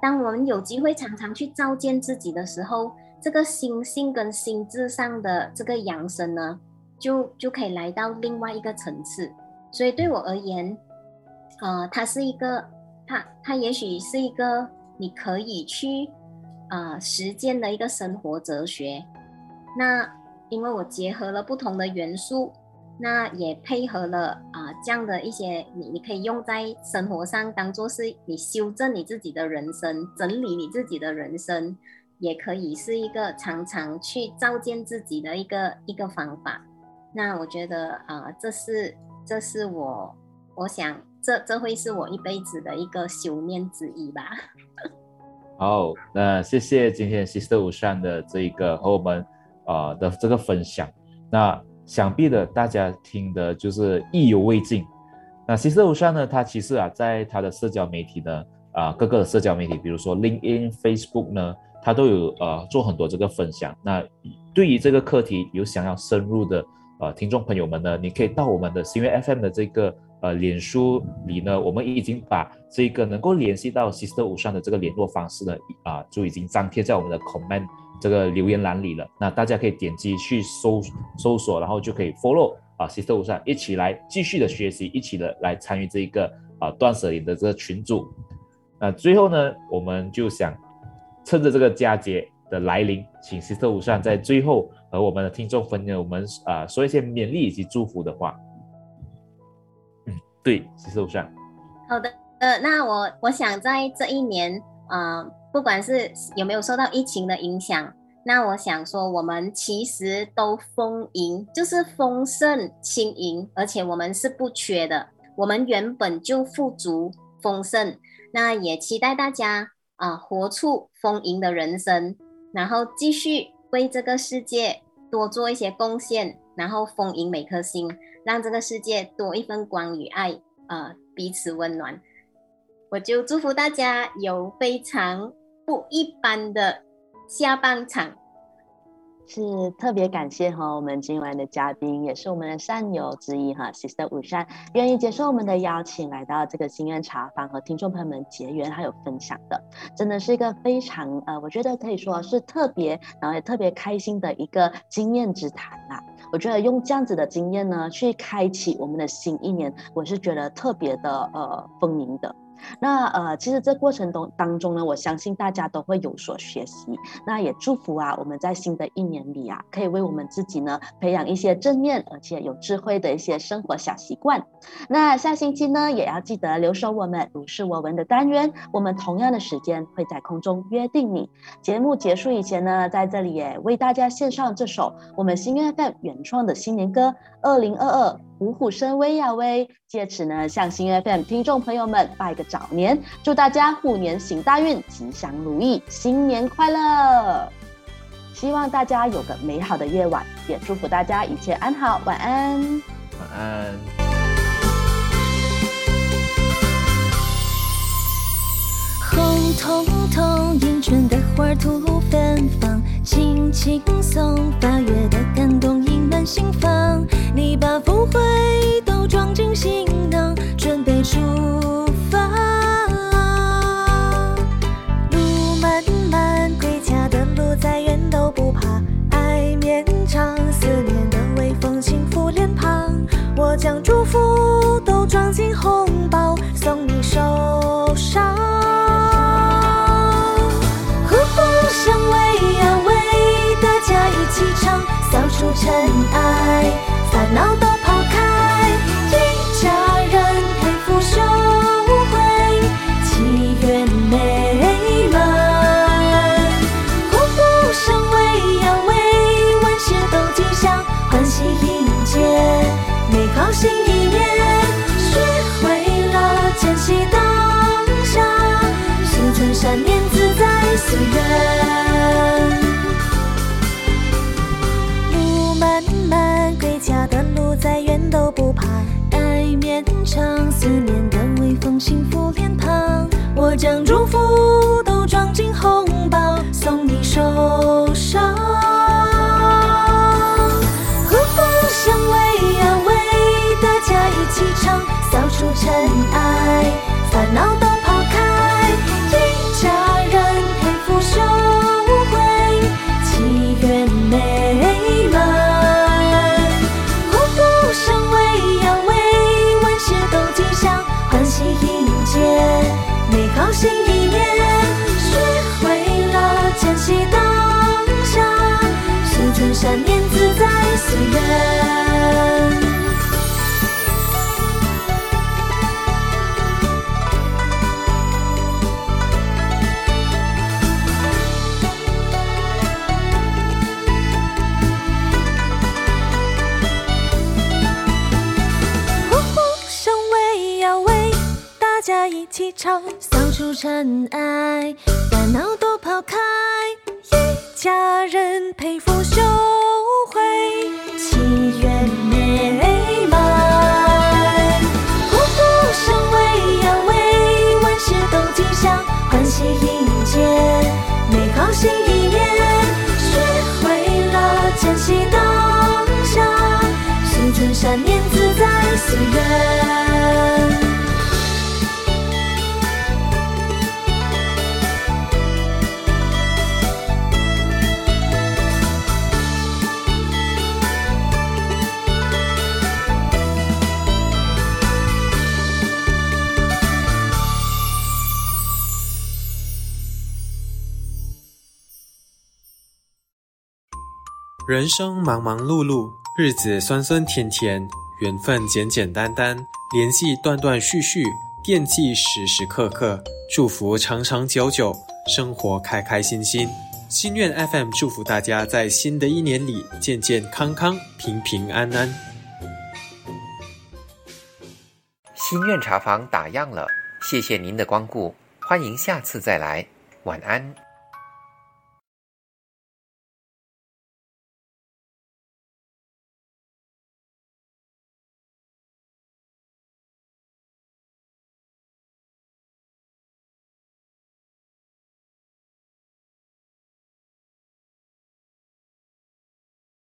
当我们有机会常常去照见自己的时候，这个心性跟心智上的这个扬升呢，就就可以来到另外一个层次。所以对我而言，呃，它是一个，它它也许是一个你可以去啊实践的一个生活哲学。那因为我结合了不同的元素。那也配合了啊，这样的一些你你可以用在生活上，当做是你修正你自己的人生，整理你自己的人生，也可以是一个常常去照见自己的一个一个方法。那我觉得啊，这是这是我我想这这会是我一辈子的一个修炼之一吧。好，那谢谢今天 Sister 五善的这一个和我们啊的这个分享。那。想必的，大家听的就是意犹未尽。那 Sister 无善呢，他其实啊，在他的社交媒体呢，啊，各个的社交媒体，比如说 LinkedIn、Facebook 呢，他都有呃做很多这个分享。那对于这个课题有想要深入的呃听众朋友们呢，你可以到我们的新月 FM 的这个呃脸书里呢，我们已经把这个能够联系到 Sister 五上的这个联络方式呢，啊，就已经张贴在我们的 Comment。这个留言栏里了，那大家可以点击去搜搜索，然后就可以 follow 啊，Sister 五上一起来继续的学习，一起的来参与这一个啊断舍离的这个群组。那最后呢，我们就想趁着这个佳节的来临，请 Sister 五上在最后和我们的听众朋友我们啊说一些勉励以及祝福的话。嗯，对，是不是。好的，呃，那我我想在这一年，呃，不管是有没有受到疫情的影响，那我想说，我们其实都丰盈，就是丰盛、轻盈，而且我们是不缺的，我们原本就富足、丰盛。那也期待大家啊，活出丰盈的人生，然后继续为这个世界多做一些贡献，然后丰盈每颗心，让这个世界多一份光与爱，呃，彼此温暖。我就祝福大家有非常不一般的下半场。是特别感谢哈，我们今晚的嘉宾也是我们的善友之一哈，Sister 武善愿意接受我们的邀请，来到这个心愿茶坊和听众朋友们结缘还有分享的，真的是一个非常呃，我觉得可以说是特别，然后也特别开心的一个经验之谈啦。我觉得用这样子的经验呢，去开启我们的新一年，我是觉得特别的呃丰盈的。那呃，其实这过程中当中呢，我相信大家都会有所学习。那也祝福啊，我们在新的一年里啊，可以为我们自己呢培养一些正面而且有智慧的一些生活小习惯。那下星期呢，也要记得留守我们如是我闻的单元，我们同样的时间会在空中约定你。节目结束以前呢，在这里也为大家献上这首我们新月份原创的新年歌《二零二二》。虎虎生威呀威！借此呢，向新 FM 听众朋友们拜个早年，祝大家虎年行大运，吉祥如意，新年快乐！希望大家有个美好的夜晚，也祝福大家一切安好，晚安，晚安。红彤彤迎春的花吐芬芳，轻轻松八月的感动盈心房。你把福慧都装进行囊，准备出发。路漫漫，归家的路再远都不怕。爱绵长，思念的微风轻拂脸庞。我将祝福都装进红包，送你尘埃，烦恼思念的微风幸福脸庞。我将祝福都装进红包，送你手上。和风相偎呀偎，大家一起唱，扫除尘埃，烦恼都自在随缘。呼呼相偎呀偎，大家一起唱，扫除尘埃，烦恼都抛开，一家人陪福修人生忙忙碌碌，日子酸酸甜甜，缘分简简单单，联系断断续续，惦记时时刻刻，祝福长长久久，生活开开心心。心愿 FM 祝福大家在新的一年里健健康康、平平安安。心愿茶房打烊了，谢谢您的光顾，欢迎下次再来，晚安。